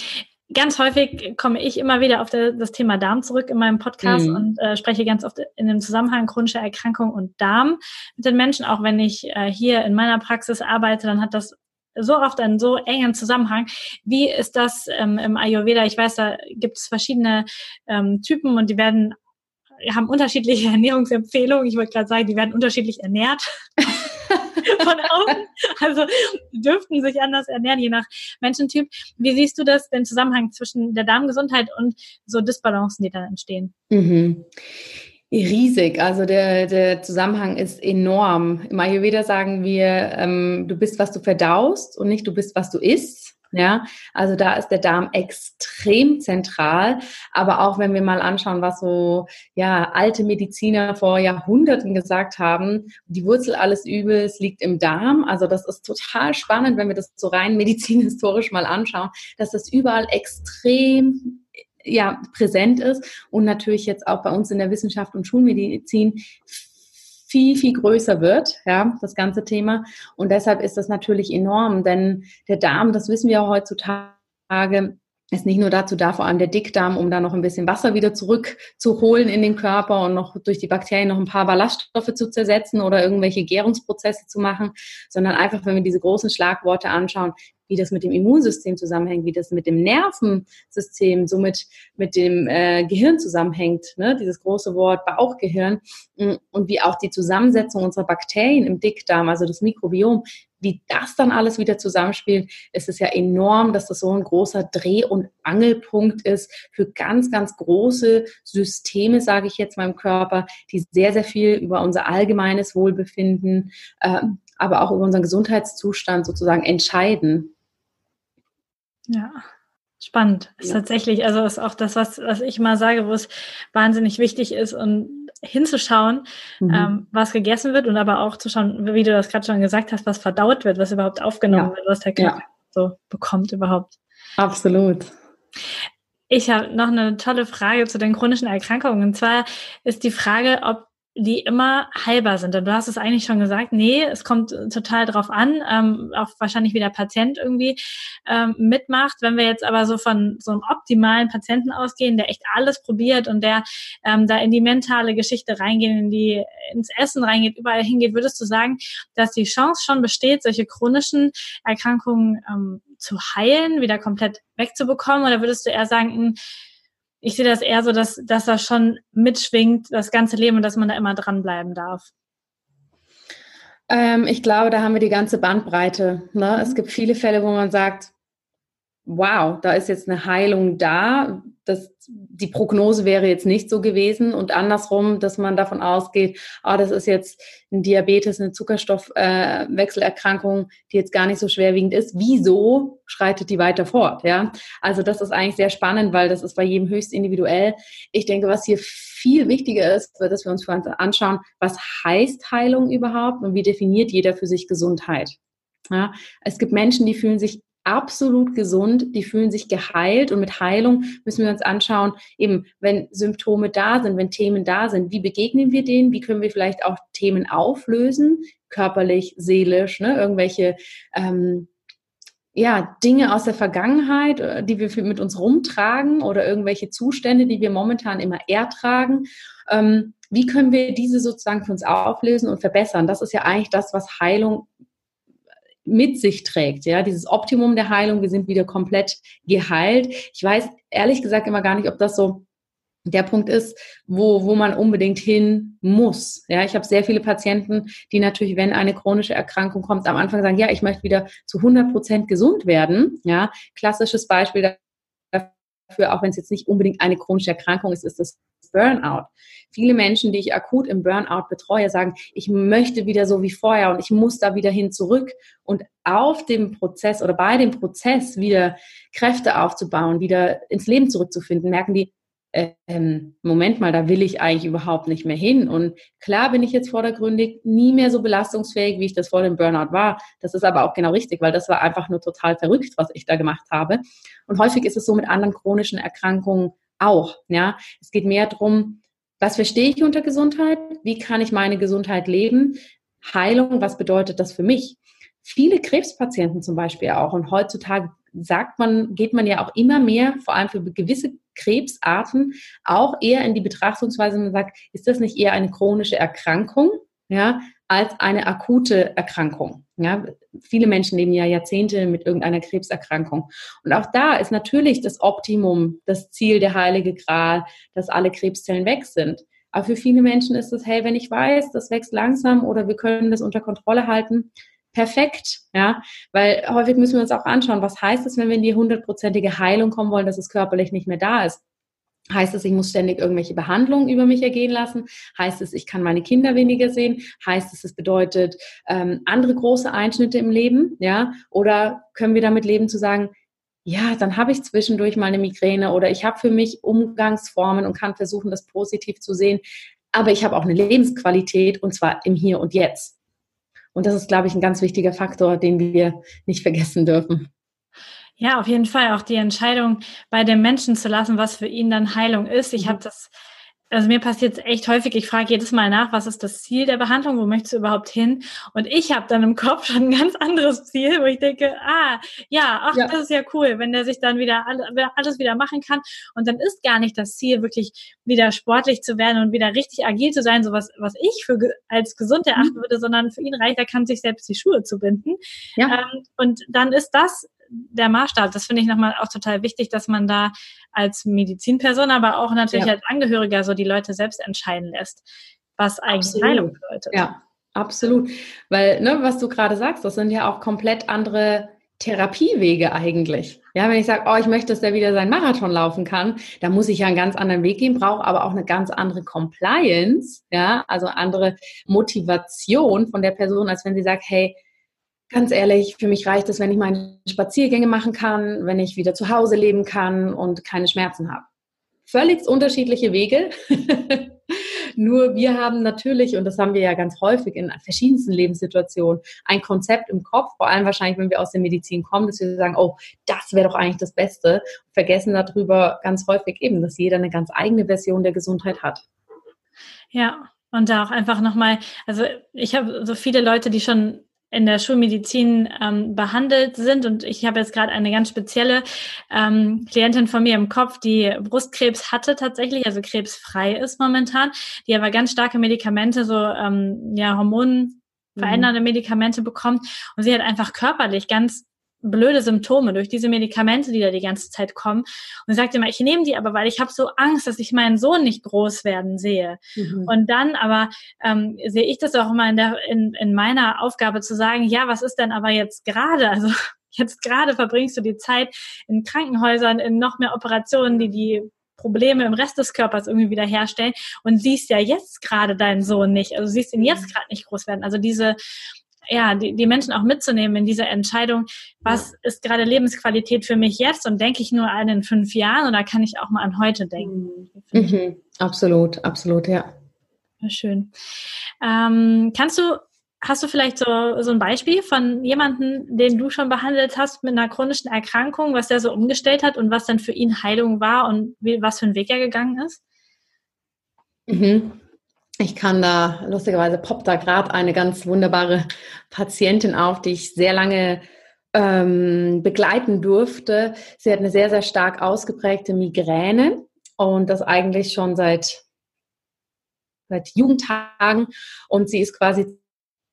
ganz häufig komme ich immer wieder auf der, das Thema Darm zurück in meinem Podcast mhm. und äh, spreche ganz oft in dem Zusammenhang chronische Erkrankung und Darm mit den Menschen. Auch wenn ich äh, hier in meiner Praxis arbeite, dann hat das so oft einen so engen Zusammenhang. Wie ist das ähm, im Ayurveda? Ich weiß, da gibt es verschiedene ähm, Typen und die werden haben unterschiedliche Ernährungsempfehlungen. Ich wollte gerade sagen, die werden unterschiedlich ernährt. von außen. Also dürften sich anders ernähren, je nach Menschentyp. Wie siehst du das, den Zusammenhang zwischen der Darmgesundheit und so Disbalancen, die dann entstehen? Mhm. Riesig, also der, der Zusammenhang ist enorm. Im Ayurveda sagen wir, ähm, du bist, was du verdaust und nicht du bist, was du isst. Ja, also da ist der Darm extrem zentral. Aber auch wenn wir mal anschauen, was so, ja, alte Mediziner vor Jahrhunderten gesagt haben, die Wurzel alles Übels liegt im Darm. Also das ist total spannend, wenn wir das so rein medizinhistorisch mal anschauen, dass das überall extrem ja, präsent ist und natürlich jetzt auch bei uns in der Wissenschaft und Schulmedizin viel, viel größer wird, ja, das ganze Thema. Und deshalb ist das natürlich enorm, denn der Darm, das wissen wir auch heutzutage, ist nicht nur dazu da, vor allem der Dickdarm, um da noch ein bisschen Wasser wieder zurückzuholen in den Körper und noch durch die Bakterien noch ein paar Ballaststoffe zu zersetzen oder irgendwelche Gärungsprozesse zu machen, sondern einfach, wenn wir diese großen Schlagworte anschauen, wie das mit dem Immunsystem zusammenhängt, wie das mit dem Nervensystem, somit mit dem äh, Gehirn zusammenhängt, ne? dieses große Wort Bauchgehirn mm, und wie auch die Zusammensetzung unserer Bakterien im Dickdarm, also das Mikrobiom, wie das dann alles wieder zusammenspielt, ist es ja enorm, dass das so ein großer Dreh- und Angelpunkt ist für ganz, ganz große Systeme, sage ich jetzt im Körper, die sehr, sehr viel über unser allgemeines Wohlbefinden, äh, aber auch über unseren Gesundheitszustand sozusagen entscheiden. Ja, spannend. Ist ja. tatsächlich, also ist auch das, was, was ich mal sage, wo es wahnsinnig wichtig ist und hinzuschauen, mhm. ähm, was gegessen wird und aber auch zu schauen, wie du das gerade schon gesagt hast, was verdaut wird, was überhaupt aufgenommen ja. wird, was der Körper ja. so bekommt überhaupt. Absolut. Ich habe noch eine tolle Frage zu den chronischen Erkrankungen. Und zwar ist die Frage, ob die immer heilbar sind. Und du hast es eigentlich schon gesagt, nee, es kommt total drauf an, ähm, auch wahrscheinlich wie der Patient irgendwie ähm, mitmacht. Wenn wir jetzt aber so von so einem optimalen Patienten ausgehen, der echt alles probiert und der ähm, da in die mentale Geschichte reingeht, in die ins Essen reingeht, überall hingeht, würdest du sagen, dass die Chance schon besteht, solche chronischen Erkrankungen ähm, zu heilen, wieder komplett wegzubekommen? Oder würdest du eher sagen, mh, hm, ich sehe das eher so, dass, dass das schon mitschwingt, das ganze Leben und dass man da immer dranbleiben darf. Ähm, ich glaube, da haben wir die ganze Bandbreite. Ne? Mhm. Es gibt viele Fälle, wo man sagt, wow, da ist jetzt eine Heilung da. Das, die Prognose wäre jetzt nicht so gewesen und andersrum, dass man davon ausgeht, ah, das ist jetzt ein Diabetes, eine Zuckerstoffwechselerkrankung, äh, die jetzt gar nicht so schwerwiegend ist. Wieso schreitet die weiter fort? Ja, also das ist eigentlich sehr spannend, weil das ist bei jedem höchst individuell. Ich denke, was hier viel wichtiger ist, dass wir uns anschauen, was heißt Heilung überhaupt und wie definiert jeder für sich Gesundheit. Ja, es gibt Menschen, die fühlen sich absolut gesund, die fühlen sich geheilt und mit Heilung müssen wir uns anschauen, eben wenn Symptome da sind, wenn Themen da sind, wie begegnen wir denen, wie können wir vielleicht auch Themen auflösen, körperlich, seelisch, ne, irgendwelche ähm, ja, Dinge aus der Vergangenheit, äh, die wir mit uns rumtragen oder irgendwelche Zustände, die wir momentan immer ertragen. Ähm, wie können wir diese sozusagen für uns auflösen und verbessern? Das ist ja eigentlich das, was Heilung mit sich trägt, ja, dieses Optimum der Heilung, wir sind wieder komplett geheilt. Ich weiß ehrlich gesagt immer gar nicht, ob das so der Punkt ist, wo, wo man unbedingt hin muss. Ja, ich habe sehr viele Patienten, die natürlich, wenn eine chronische Erkrankung kommt, am Anfang sagen, ja, ich möchte wieder zu 100 Prozent gesund werden. Ja, klassisches Beispiel dafür, auch wenn es jetzt nicht unbedingt eine chronische Erkrankung ist, ist das Burnout. Viele Menschen, die ich akut im Burnout betreue, sagen, ich möchte wieder so wie vorher und ich muss da wieder hin zurück. Und auf dem Prozess oder bei dem Prozess wieder Kräfte aufzubauen, wieder ins Leben zurückzufinden, merken die, ähm, Moment mal, da will ich eigentlich überhaupt nicht mehr hin. Und klar bin ich jetzt vordergründig nie mehr so belastungsfähig, wie ich das vor dem Burnout war. Das ist aber auch genau richtig, weil das war einfach nur total verrückt, was ich da gemacht habe. Und häufig ist es so mit anderen chronischen Erkrankungen auch. Ja, es geht mehr darum, was verstehe ich unter Gesundheit? Wie kann ich meine Gesundheit leben? Heilung, was bedeutet das für mich? Viele Krebspatienten zum Beispiel auch. Und heutzutage sagt man, geht man ja auch immer mehr, vor allem für gewisse Krebsarten, auch eher in die Betrachtungsweise, man sagt, ist das nicht eher eine chronische Erkrankung? Ja, als eine akute Erkrankung. Ja, viele Menschen leben ja Jahrzehnte mit irgendeiner Krebserkrankung. Und auch da ist natürlich das Optimum, das Ziel, der heilige Gral, dass alle Krebszellen weg sind. Aber für viele Menschen ist es, hey, wenn ich weiß, das wächst langsam oder wir können das unter Kontrolle halten, perfekt, ja, weil häufig müssen wir uns auch anschauen, was heißt es, wenn wir in die hundertprozentige Heilung kommen wollen, dass es körperlich nicht mehr da ist. Heißt es, ich muss ständig irgendwelche Behandlungen über mich ergehen lassen? Heißt es, ich kann meine Kinder weniger sehen? Heißt es, es bedeutet ähm, andere große Einschnitte im Leben? Ja? Oder können wir damit leben zu sagen, ja, dann habe ich zwischendurch mal eine Migräne oder ich habe für mich Umgangsformen und kann versuchen, das positiv zu sehen. Aber ich habe auch eine Lebensqualität und zwar im Hier und Jetzt. Und das ist, glaube ich, ein ganz wichtiger Faktor, den wir nicht vergessen dürfen. Ja, auf jeden Fall auch die Entscheidung bei dem Menschen zu lassen, was für ihn dann Heilung ist. Ich mhm. habe das also mir passiert es echt häufig, ich frage jedes Mal nach, was ist das Ziel der Behandlung, wo möchtest du überhaupt hin? Und ich habe dann im Kopf schon ein ganz anderes Ziel, wo ich denke, ah, ja, ach, ja. das ist ja cool, wenn der sich dann wieder alles wieder machen kann. Und dann ist gar nicht das Ziel, wirklich wieder sportlich zu werden und wieder richtig agil zu sein, so was, was ich für als gesund erachten mhm. würde, sondern für ihn reicht, er kann sich selbst die Schuhe zu binden. Ja. Ähm, und dann ist das der Maßstab. Das finde ich nochmal auch total wichtig, dass man da als Medizinperson, aber auch natürlich ja. als Angehöriger so die Leute selbst entscheiden lässt, was eigentlich absolut. Heilung bedeutet. Ja, absolut. Weil, ne, was du gerade sagst, das sind ja auch komplett andere Therapiewege eigentlich. Ja, wenn ich sage, oh, ich möchte, dass der wieder seinen Marathon laufen kann, dann muss ich ja einen ganz anderen Weg gehen, brauche aber auch eine ganz andere Compliance, ja, also andere Motivation von der Person, als wenn sie sagt, hey, Ganz ehrlich, für mich reicht es, wenn ich meine Spaziergänge machen kann, wenn ich wieder zu Hause leben kann und keine Schmerzen habe. Völlig unterschiedliche Wege. Nur wir haben natürlich, und das haben wir ja ganz häufig in verschiedensten Lebenssituationen, ein Konzept im Kopf, vor allem wahrscheinlich, wenn wir aus der Medizin kommen, dass wir sagen, oh, das wäre doch eigentlich das Beste. vergessen darüber ganz häufig eben, dass jeder eine ganz eigene Version der Gesundheit hat. Ja, und da auch einfach nochmal, also ich habe so viele Leute, die schon in der Schulmedizin ähm, behandelt sind. Und ich habe jetzt gerade eine ganz spezielle ähm, Klientin von mir im Kopf, die Brustkrebs hatte tatsächlich, also krebsfrei ist momentan, die aber ganz starke Medikamente, so ähm, ja, hormonverändernde mhm. Medikamente bekommt. Und sie hat einfach körperlich ganz blöde Symptome durch diese Medikamente, die da die ganze Zeit kommen. Und sagt immer, ich nehme die aber, weil ich habe so Angst, dass ich meinen Sohn nicht groß werden sehe. Mhm. Und dann aber ähm, sehe ich das auch immer in, der, in, in meiner Aufgabe zu sagen, ja, was ist denn aber jetzt gerade? Also jetzt gerade verbringst du die Zeit in Krankenhäusern, in noch mehr Operationen, die die Probleme im Rest des Körpers irgendwie wieder herstellen und siehst ja jetzt gerade deinen Sohn nicht. Also siehst ihn jetzt mhm. gerade nicht groß werden. Also diese ja, die, die Menschen auch mitzunehmen in dieser Entscheidung, was ja. ist gerade Lebensqualität für mich jetzt und denke ich nur an in fünf Jahren oder kann ich auch mal an heute denken? Mhm. Absolut, absolut, ja. Schön. Ähm, kannst du, hast du vielleicht so, so ein Beispiel von jemandem, den du schon behandelt hast mit einer chronischen Erkrankung, was der so umgestellt hat und was dann für ihn Heilung war und wie, was für einen Weg er gegangen ist? Mhm. Ich kann da, lustigerweise poppt da gerade eine ganz wunderbare Patientin auf, die ich sehr lange ähm, begleiten durfte. Sie hat eine sehr, sehr stark ausgeprägte Migräne und das eigentlich schon seit, seit Jugendtagen. Und sie ist quasi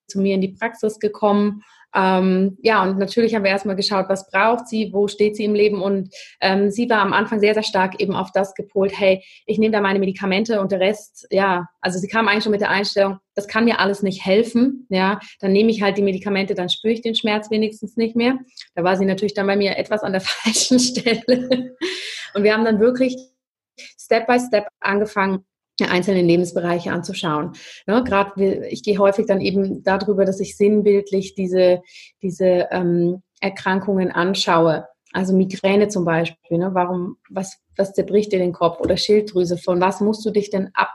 zu mir in die Praxis gekommen ähm, ja, und natürlich haben wir erstmal geschaut, was braucht sie, wo steht sie im Leben. Und ähm, sie war am Anfang sehr, sehr stark eben auf das gepolt, hey, ich nehme da meine Medikamente und der Rest, ja, also sie kam eigentlich schon mit der Einstellung, das kann mir alles nicht helfen, ja, dann nehme ich halt die Medikamente, dann spüre ich den Schmerz wenigstens nicht mehr. Da war sie natürlich dann bei mir etwas an der falschen Stelle. Und wir haben dann wirklich Step by Step angefangen, einzelnen Lebensbereiche anzuschauen. Ja, Gerade ich gehe häufig dann eben darüber, dass ich sinnbildlich diese, diese ähm, Erkrankungen anschaue. Also Migräne zum Beispiel. Ne? Warum, was, was zerbricht dir den Kopf? Oder Schilddrüse, von was musst du dich denn ab?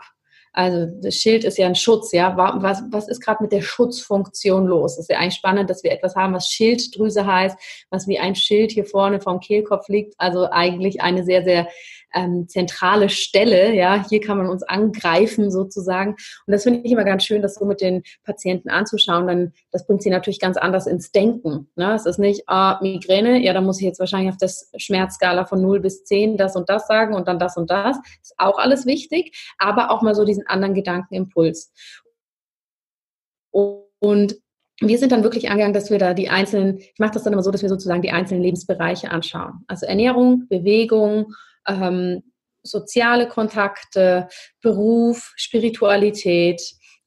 Also das Schild ist ja ein Schutz, ja. Was, was ist gerade mit der Schutzfunktion los? Es ist ja eigentlich spannend, dass wir etwas haben, was Schilddrüse heißt, was wie ein Schild hier vorne vom Kehlkopf liegt. Also eigentlich eine sehr, sehr ähm, zentrale Stelle. Ja, hier kann man uns angreifen sozusagen. Und das finde ich immer ganz schön, das so mit den Patienten anzuschauen. Dann das bringt sie natürlich ganz anders ins Denken. Ne? Es ist nicht ah, Migräne, ja, da muss ich jetzt wahrscheinlich auf das Schmerzskala von 0 bis 10 das und das sagen und dann das und das. Ist auch alles wichtig, aber auch mal so diesen anderen Gedankenimpuls. Und wir sind dann wirklich angegangen, dass wir da die einzelnen, ich mache das dann immer so, dass wir sozusagen die einzelnen Lebensbereiche anschauen. Also Ernährung, Bewegung, ähm, soziale Kontakte, Beruf, Spiritualität,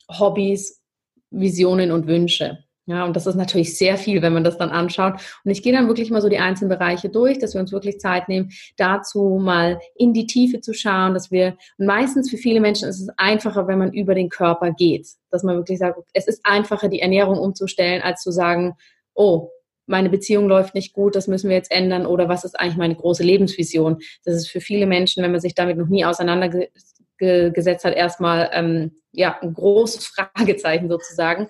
Hobbys, Visionen und Wünsche. Ja, und das ist natürlich sehr viel, wenn man das dann anschaut. Und ich gehe dann wirklich mal so die einzelnen Bereiche durch, dass wir uns wirklich Zeit nehmen, dazu mal in die Tiefe zu schauen, dass wir, und meistens für viele Menschen ist es einfacher, wenn man über den Körper geht. Dass man wirklich sagt, es ist einfacher, die Ernährung umzustellen, als zu sagen, oh, meine Beziehung läuft nicht gut, das müssen wir jetzt ändern oder was ist eigentlich meine große Lebensvision? Das ist für viele Menschen, wenn man sich damit noch nie auseinandergesetzt hat, erstmal ähm, ja, ein großes Fragezeichen sozusagen.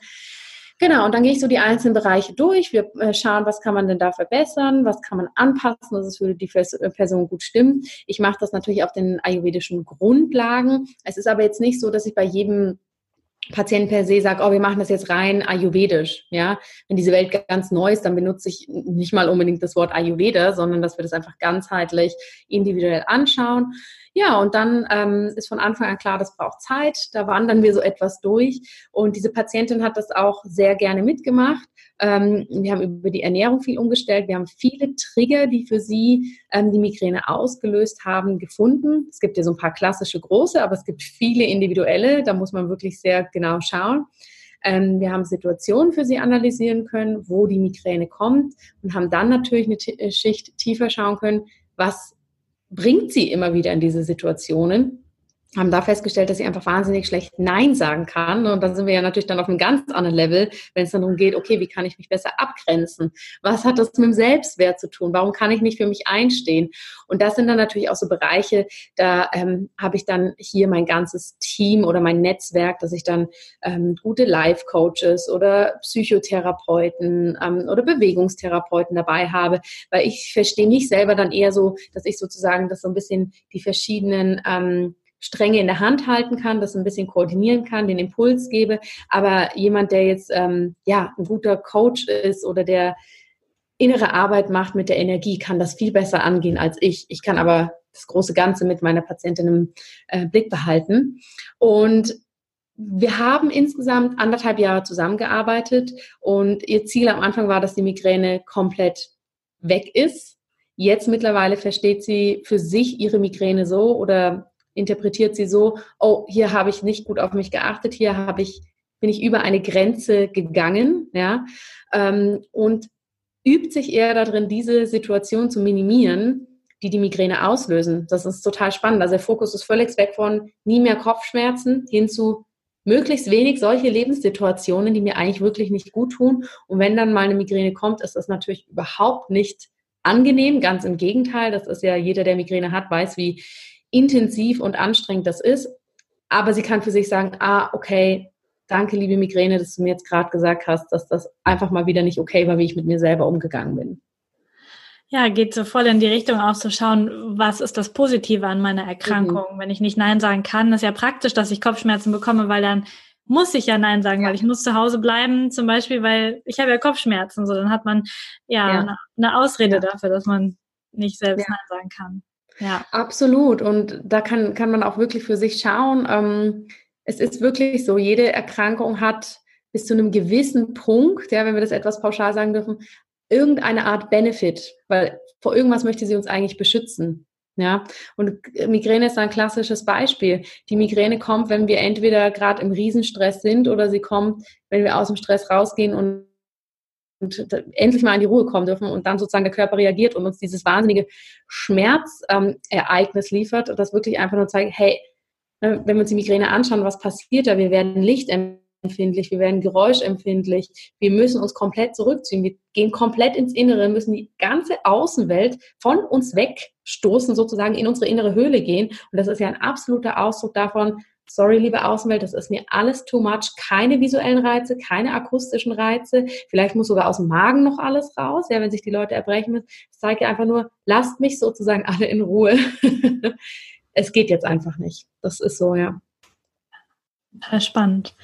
Genau, und dann gehe ich so die einzelnen Bereiche durch. Wir äh, schauen, was kann man denn da verbessern, was kann man anpassen, dass es für die äh, Person gut stimmt. Ich mache das natürlich auf den ayurvedischen Grundlagen. Es ist aber jetzt nicht so, dass ich bei jedem Patienten per se sage, oh, wir machen das jetzt rein ayurvedisch. Ja, wenn diese Welt ganz neu ist, dann benutze ich nicht mal unbedingt das Wort Ayurveda, sondern dass wir das einfach ganzheitlich individuell anschauen. Ja, und dann ähm, ist von Anfang an klar, das braucht Zeit. Da wandern wir so etwas durch. Und diese Patientin hat das auch sehr gerne mitgemacht. Ähm, wir haben über die Ernährung viel umgestellt. Wir haben viele Trigger, die für sie ähm, die Migräne ausgelöst haben, gefunden. Es gibt ja so ein paar klassische große, aber es gibt viele individuelle. Da muss man wirklich sehr genau schauen. Ähm, wir haben Situationen für sie analysieren können, wo die Migräne kommt und haben dann natürlich eine T Schicht tiefer schauen können, was bringt sie immer wieder in diese Situationen haben da festgestellt, dass sie einfach wahnsinnig schlecht Nein sagen kann. Und dann sind wir ja natürlich dann auf einem ganz anderen Level, wenn es dann darum geht, okay, wie kann ich mich besser abgrenzen? Was hat das mit dem Selbstwert zu tun? Warum kann ich nicht für mich einstehen? Und das sind dann natürlich auch so Bereiche, da ähm, habe ich dann hier mein ganzes Team oder mein Netzwerk, dass ich dann ähm, gute Life-Coaches oder Psychotherapeuten ähm, oder Bewegungstherapeuten dabei habe, weil ich verstehe mich selber dann eher so, dass ich sozusagen das so ein bisschen die verschiedenen ähm, Stränge in der Hand halten kann, das ein bisschen koordinieren kann, den Impuls gebe. Aber jemand, der jetzt ähm, ja ein guter Coach ist oder der innere Arbeit macht mit der Energie, kann das viel besser angehen als ich. Ich kann aber das große Ganze mit meiner Patientin im äh, Blick behalten. Und wir haben insgesamt anderthalb Jahre zusammengearbeitet und ihr Ziel am Anfang war, dass die Migräne komplett weg ist. Jetzt mittlerweile versteht sie für sich ihre Migräne so oder interpretiert sie so, oh, hier habe ich nicht gut auf mich geachtet, hier habe ich, bin ich über eine Grenze gegangen, ja, ähm, und übt sich eher darin, diese Situation zu minimieren, die die Migräne auslösen. Das ist total spannend. Also der Fokus ist völlig weg von nie mehr Kopfschmerzen hin zu möglichst wenig solche Lebenssituationen, die mir eigentlich wirklich nicht gut tun. Und wenn dann mal eine Migräne kommt, ist das natürlich überhaupt nicht angenehm. Ganz im Gegenteil. Das ist ja jeder, der Migräne hat, weiß, wie intensiv und anstrengend das ist. Aber sie kann für sich sagen, ah, okay, danke, liebe Migräne, dass du mir jetzt gerade gesagt hast, dass das einfach mal wieder nicht okay war, wie ich mit mir selber umgegangen bin. Ja, geht so voll in die Richtung auch zu schauen, was ist das Positive an meiner Erkrankung. Mhm. Wenn ich nicht Nein sagen kann, ist ja praktisch, dass ich Kopfschmerzen bekomme, weil dann muss ich ja Nein sagen, ja. weil ich muss zu Hause bleiben, zum Beispiel, weil ich habe ja Kopfschmerzen. So, dann hat man ja, ja. Eine, eine, Ausrede ja. dafür, dass man nicht selbst Nein sagen kann. Ja. Absolut. Und da kann, kann man auch wirklich für sich schauen. Ähm, es ist wirklich so, jede Erkrankung hat bis zu einem gewissen Punkt, ja, wenn wir das etwas pauschal sagen dürfen, irgendeine Art Benefit, weil vor irgendwas möchte sie uns eigentlich beschützen. Ja, und Migräne ist ein klassisches Beispiel. Die Migräne kommt, wenn wir entweder gerade im Riesenstress sind oder sie kommt, wenn wir aus dem Stress rausgehen und und endlich mal in die Ruhe kommen dürfen und dann sozusagen der Körper reagiert und uns dieses wahnsinnige Schmerzereignis ähm, liefert und das wirklich einfach nur zeigt, hey, ne, wenn wir uns die Migräne anschauen, was passiert da? Wir werden lichtempfindlich, wir werden geräuschempfindlich, wir müssen uns komplett zurückziehen, wir gehen komplett ins Innere, müssen die ganze Außenwelt von uns wegstoßen, sozusagen in unsere innere Höhle gehen. Und das ist ja ein absoluter Ausdruck davon, sorry, liebe Außenwelt, das ist mir alles too much. Keine visuellen Reize, keine akustischen Reize. Vielleicht muss sogar aus dem Magen noch alles raus, ja, wenn sich die Leute erbrechen müssen. Ich zeige einfach nur, lasst mich sozusagen alle in Ruhe. es geht jetzt einfach nicht. Das ist so, ja. Spannend.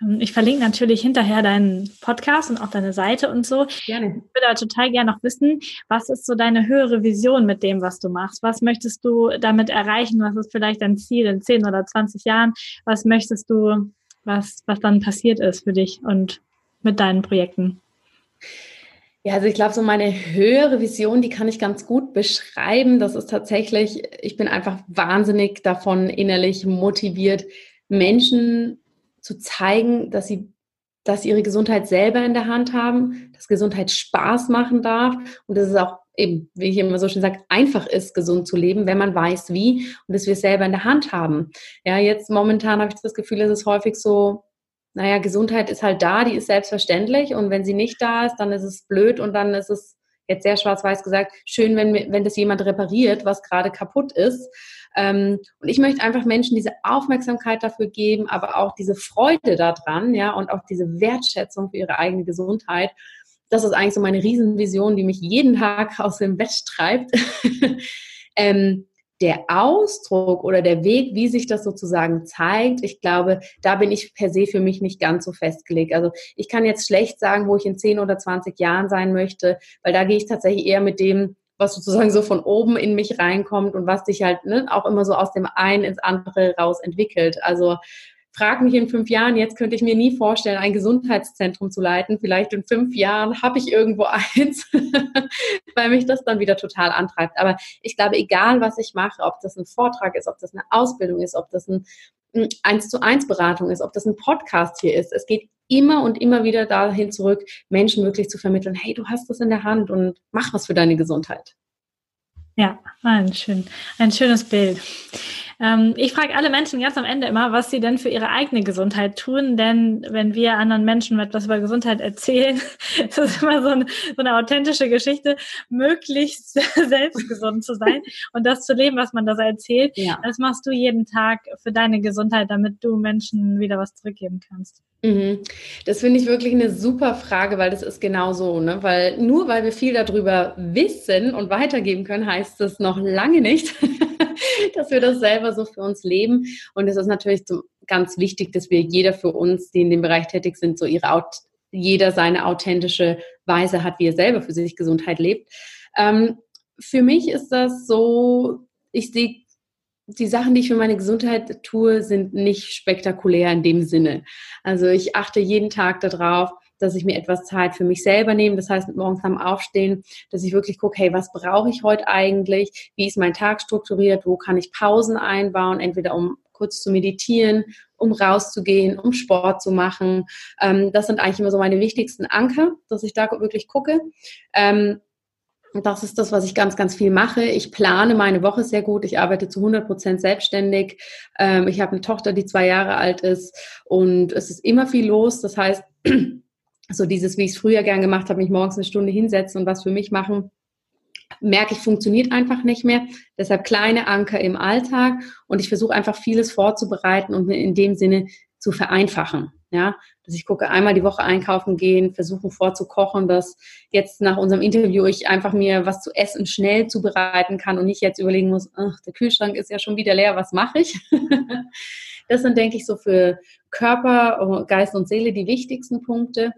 Ähm, ich verlinke natürlich hinterher deinen Podcast und auch deine Seite und so. Gerne. Ich würde halt total gerne noch wissen, was ist so deine höhere Vision mit dem, was du machst? Was möchtest du damit erreichen? Was ist vielleicht dein Ziel in 10 oder 20 Jahren? Was möchtest du, was, was dann passiert ist für dich und mit deinen Projekten? Ja, also ich glaube, so meine höhere Vision, die kann ich ganz gut beschreiben. Das ist tatsächlich, ich bin einfach wahnsinnig davon innerlich motiviert, Menschen zu zeigen, dass sie dass sie ihre Gesundheit selber in der Hand haben, dass Gesundheit Spaß machen darf und dass es auch eben, wie ich immer so schön sage, einfach ist, gesund zu leben, wenn man weiß, wie und dass wir es selber in der Hand haben. Ja, jetzt momentan habe ich das Gefühl, es ist häufig so, naja, Gesundheit ist halt da, die ist selbstverständlich und wenn sie nicht da ist, dann ist es blöd und dann ist es jetzt sehr schwarz-weiß gesagt, schön, wenn, wenn das jemand repariert, was gerade kaputt ist. Ähm, und ich möchte einfach Menschen diese Aufmerksamkeit dafür geben, aber auch diese Freude daran, ja, und auch diese Wertschätzung für ihre eigene Gesundheit. Das ist eigentlich so meine Riesenvision, die mich jeden Tag aus dem Bett treibt. ähm, der Ausdruck oder der Weg, wie sich das sozusagen zeigt, ich glaube, da bin ich per se für mich nicht ganz so festgelegt. Also ich kann jetzt schlecht sagen, wo ich in 10 oder 20 Jahren sein möchte, weil da gehe ich tatsächlich eher mit dem, was sozusagen so von oben in mich reinkommt und was sich halt ne, auch immer so aus dem einen ins andere raus entwickelt. Also frag mich in fünf Jahren, jetzt könnte ich mir nie vorstellen, ein Gesundheitszentrum zu leiten. Vielleicht in fünf Jahren habe ich irgendwo eins, weil mich das dann wieder total antreibt. Aber ich glaube, egal was ich mache, ob das ein Vortrag ist, ob das eine Ausbildung ist, ob das ein eins zu eins Beratung ist, ob das ein Podcast hier ist. Es geht immer und immer wieder dahin zurück, Menschen wirklich zu vermitteln, hey, du hast das in der Hand und mach was für deine Gesundheit. Ja, ein, schön, ein schönes Bild. Ähm, ich frage alle Menschen ganz am Ende immer, was sie denn für ihre eigene Gesundheit tun, denn wenn wir anderen Menschen etwas über Gesundheit erzählen, ist das immer so eine, so eine authentische Geschichte, möglichst selbst gesund zu sein und das zu leben, was man da erzählt. Ja. Das machst du jeden Tag für deine Gesundheit, damit du Menschen wieder was zurückgeben kannst. Mhm. Das finde ich wirklich eine super Frage, weil das ist genau so, ne? Weil nur weil wir viel darüber wissen und weitergeben können, heißt das noch lange nicht, dass wir das selber so für uns leben. Und es ist natürlich ganz wichtig, dass wir jeder für uns, die in dem Bereich tätig sind, so ihre jeder seine authentische Weise hat, wie er selber für sich Gesundheit lebt. Ähm, für mich ist das so, ich sehe die Sachen, die ich für meine Gesundheit tue, sind nicht spektakulär in dem Sinne. Also ich achte jeden Tag darauf, dass ich mir etwas Zeit für mich selber nehme. Das heißt, morgens am Aufstehen, dass ich wirklich gucke, hey, was brauche ich heute eigentlich? Wie ist mein Tag strukturiert? Wo kann ich Pausen einbauen? Entweder um kurz zu meditieren, um rauszugehen, um Sport zu machen. Ähm, das sind eigentlich immer so meine wichtigsten Anker, dass ich da wirklich gucke. Das ist das, was ich ganz, ganz viel mache. Ich plane meine Woche sehr gut. Ich arbeite zu 100 Prozent selbstständig. Ähm, ich habe eine Tochter, die zwei Jahre alt ist und es ist immer viel los. Das heißt, so dieses, wie ich es früher gern gemacht habe, mich morgens eine Stunde hinsetzen und was für mich machen, merke ich, funktioniert einfach nicht mehr. Deshalb kleine Anker im Alltag und ich versuche einfach vieles vorzubereiten und in dem Sinne zu vereinfachen. Ja, dass ich gucke, einmal die Woche einkaufen gehen, versuchen vorzukochen, dass jetzt nach unserem Interview ich einfach mir was zu essen schnell zubereiten kann und nicht jetzt überlegen muss, ach, der Kühlschrank ist ja schon wieder leer, was mache ich? das sind, denke ich, so für Körper, Geist und Seele die wichtigsten Punkte.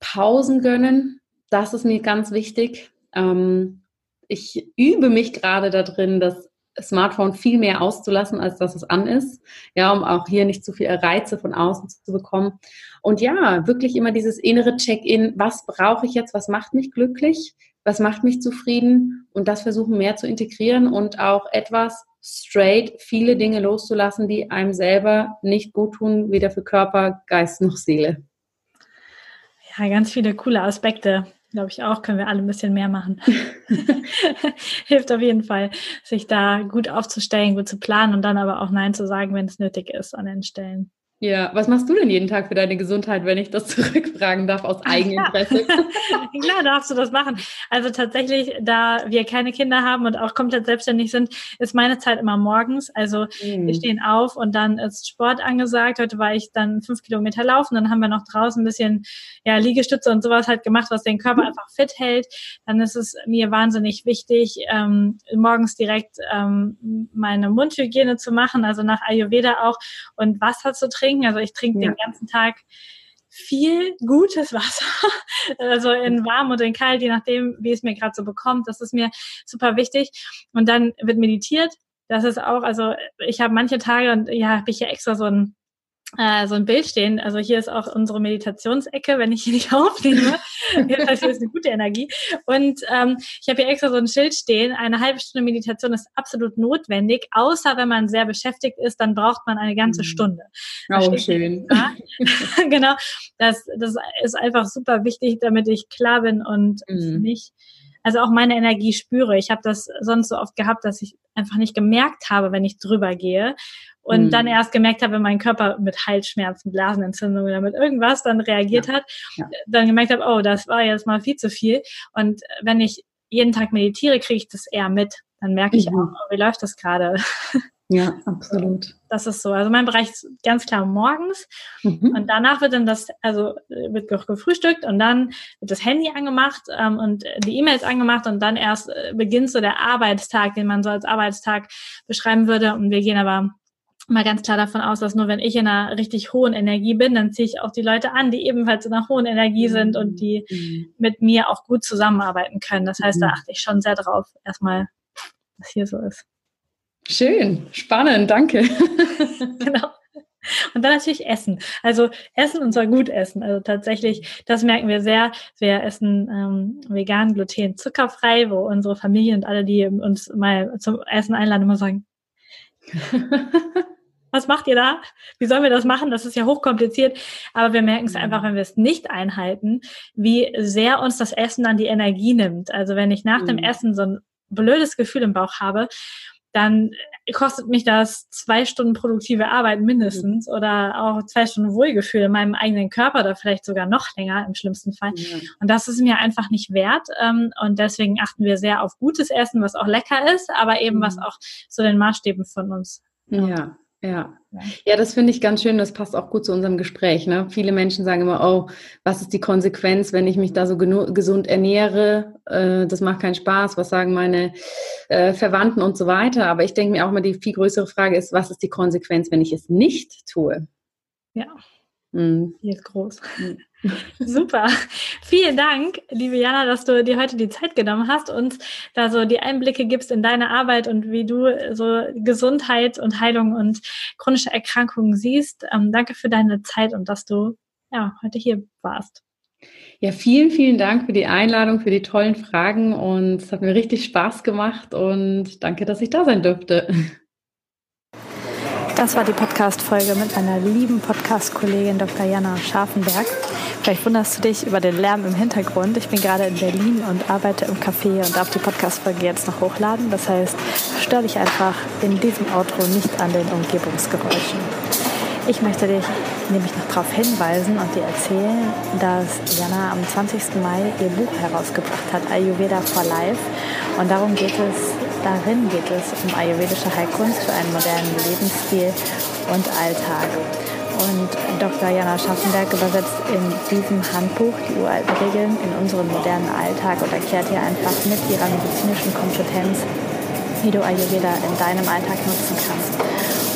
Pausen gönnen, das ist mir ganz wichtig. Ähm, ich übe mich gerade da drin, das Smartphone viel mehr auszulassen, als dass es an ist. Ja, um auch hier nicht zu viel Reize von außen zu bekommen. Und ja, wirklich immer dieses innere Check-in, was brauche ich jetzt, was macht mich glücklich, was macht mich zufrieden und das versuchen mehr zu integrieren und auch etwas straight viele Dinge loszulassen, die einem selber nicht gut tun, weder für Körper, Geist noch Seele. Ja, ganz viele coole Aspekte. Glaube ich auch, können wir alle ein bisschen mehr machen. Hilft auf jeden Fall, sich da gut aufzustellen, gut zu planen und dann aber auch Nein zu sagen, wenn es nötig ist an den Stellen. Ja, was machst du denn jeden Tag für deine Gesundheit, wenn ich das zurückfragen darf aus Eigeninteresse? Klar, darfst du das machen. Also tatsächlich, da wir keine Kinder haben und auch komplett selbstständig sind, ist meine Zeit immer morgens. Also mhm. wir stehen auf und dann ist Sport angesagt. Heute war ich dann fünf Kilometer laufen, dann haben wir noch draußen ein bisschen ja, Liegestütze und sowas halt gemacht, was den Körper mhm. einfach fit hält. Dann ist es mir wahnsinnig wichtig, ähm, morgens direkt ähm, meine Mundhygiene zu machen, also nach Ayurveda auch und Wasser zu trinken trinken. Also ich trinke ja. den ganzen Tag viel gutes Wasser, also in warm oder in kalt, je nachdem, wie es mir gerade so bekommt. Das ist mir super wichtig. Und dann wird meditiert. Das ist auch, also ich habe manche Tage und ja, habe ich hier extra so ein äh, so ein Bild stehen. Also hier ist auch unsere Meditationsecke, wenn ich hier nicht aufnehme. Jedenfalls hier ist eine gute Energie. Und ähm, ich habe hier extra so ein Schild stehen. Eine halbe Stunde Meditation ist absolut notwendig, außer wenn man sehr beschäftigt ist, dann braucht man eine ganze mhm. Stunde. Oh, schön. genau. Das, das ist einfach super wichtig, damit ich klar bin und mhm. nicht also auch meine Energie spüre. Ich habe das sonst so oft gehabt, dass ich einfach nicht gemerkt habe, wenn ich drüber gehe und mhm. dann erst gemerkt habe, wenn mein Körper mit Halsschmerzen, Blasenentzündung oder mit irgendwas dann reagiert ja. hat, ja. dann gemerkt habe, oh, das war jetzt mal viel zu viel. Und wenn ich jeden Tag meditiere, kriege ich das eher mit. Dann merke ich mhm. auch, oh, wie läuft das gerade? Ja, absolut. Das ist so. Also mein Bereich ist ganz klar morgens mhm. und danach wird dann das, also wird gefrühstückt und dann wird das Handy angemacht ähm, und die E-Mails angemacht und dann erst äh, beginnt so der Arbeitstag, den man so als Arbeitstag beschreiben würde. Und wir gehen aber mal ganz klar davon aus, dass nur wenn ich in einer richtig hohen Energie bin, dann ziehe ich auch die Leute an, die ebenfalls in einer hohen Energie sind und die mhm. mit mir auch gut zusammenarbeiten können. Das heißt, da mhm. achte ich schon sehr drauf, erstmal, was hier so ist. Schön, spannend, danke. genau. Und dann natürlich Essen. Also Essen und zwar gut essen. Also tatsächlich, das merken wir sehr. Wir essen ähm, vegan, gluten, zuckerfrei, wo unsere Familie und alle, die uns mal zum Essen einladen, immer sagen, was macht ihr da? Wie sollen wir das machen? Das ist ja hochkompliziert. Aber wir merken es einfach, mhm. wenn wir es nicht einhalten, wie sehr uns das Essen dann die Energie nimmt. Also wenn ich nach dem mhm. Essen so ein blödes Gefühl im Bauch habe, dann kostet mich das zwei Stunden produktive Arbeit mindestens mhm. oder auch zwei Stunden Wohlgefühl in meinem eigenen Körper oder vielleicht sogar noch länger im schlimmsten Fall. Ja. Und das ist mir einfach nicht wert. Ähm, und deswegen achten wir sehr auf gutes Essen, was auch lecker ist, aber eben was auch zu den Maßstäben von uns ja. Ja, ja, das finde ich ganz schön. Das passt auch gut zu unserem Gespräch. Ne? Viele Menschen sagen immer, oh, was ist die Konsequenz, wenn ich mich da so gesund ernähre? Äh, das macht keinen Spaß. Was sagen meine äh, Verwandten und so weiter? Aber ich denke mir auch immer, die viel größere Frage ist, was ist die Konsequenz, wenn ich es nicht tue? Ja, mhm. die ist groß. Mhm. Super. Vielen Dank, liebe Jana, dass du dir heute die Zeit genommen hast und da so die Einblicke gibst in deine Arbeit und wie du so Gesundheit und Heilung und chronische Erkrankungen siehst. Ähm, danke für deine Zeit und dass du ja heute hier warst. Ja, vielen, vielen Dank für die Einladung, für die tollen Fragen und es hat mir richtig Spaß gemacht und danke, dass ich da sein durfte. Das war die Podcast-Folge mit meiner lieben Podcast-Kollegin Dr. Jana Scharfenberg. Vielleicht wunderst du dich über den Lärm im Hintergrund. Ich bin gerade in Berlin und arbeite im Café und darf die Podcast-Folge jetzt noch hochladen. Das heißt, stör dich einfach in diesem Outro nicht an den Umgebungsgeräuschen. Ich möchte dich nämlich noch darauf hinweisen und dir erzählen, dass Jana am 20. Mai ihr Buch herausgebracht hat, Ayurveda for Life. Und darum geht es, darin geht es um ayurvedische Heilkunst für einen modernen Lebensstil und Alltag. Und Dr. Jana Schaffenberg übersetzt in diesem Handbuch die uralten Regeln in unseren modernen Alltag und erklärt dir einfach mit ihrer medizinischen Kompetenz, wie du Ayurveda in deinem Alltag nutzen kannst.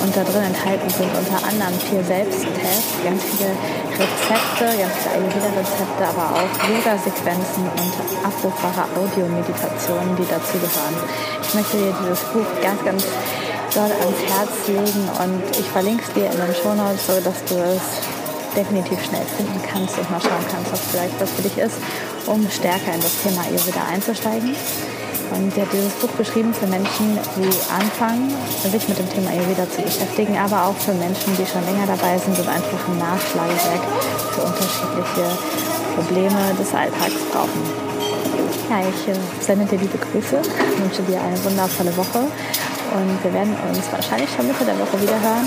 Und da drin enthalten sind unter anderem vier Selbsttests, ganz viele Rezepte, ganz viele Ayurveda-Rezepte, aber auch Yoga-Sequenzen und abrufbare Audiomeditationen, die dazugehören. Ich möchte dir dieses Buch ganz, ganz dort ans Herz legen und ich verlinke es dir in den Shownotes, so dass du es definitiv schnell finden kannst und mal schauen kannst, ob vielleicht was für dich ist, um stärker in das Thema Ayurveda einzusteigen. Und sie hat dieses Buch geschrieben für Menschen, die anfangen, sich mit dem Thema Ayurveda zu beschäftigen, aber auch für Menschen, die schon länger dabei sind und einfach ein Nachschlagewerk für unterschiedliche Probleme des Alltags brauchen. Ja, ich äh, sende dir liebe Grüße, wünsche dir eine wundervolle Woche und wir werden uns wahrscheinlich schon Mitte der Woche wieder hören.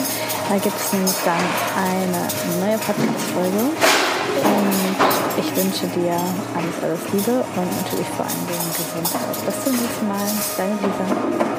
Da gibt es nämlich dann eine neue Podcast-Folge. Und ich wünsche dir alles, alles Liebe und natürlich vor allen Dingen Gesundheit. Bis zum nächsten Mal. Deine Lisa.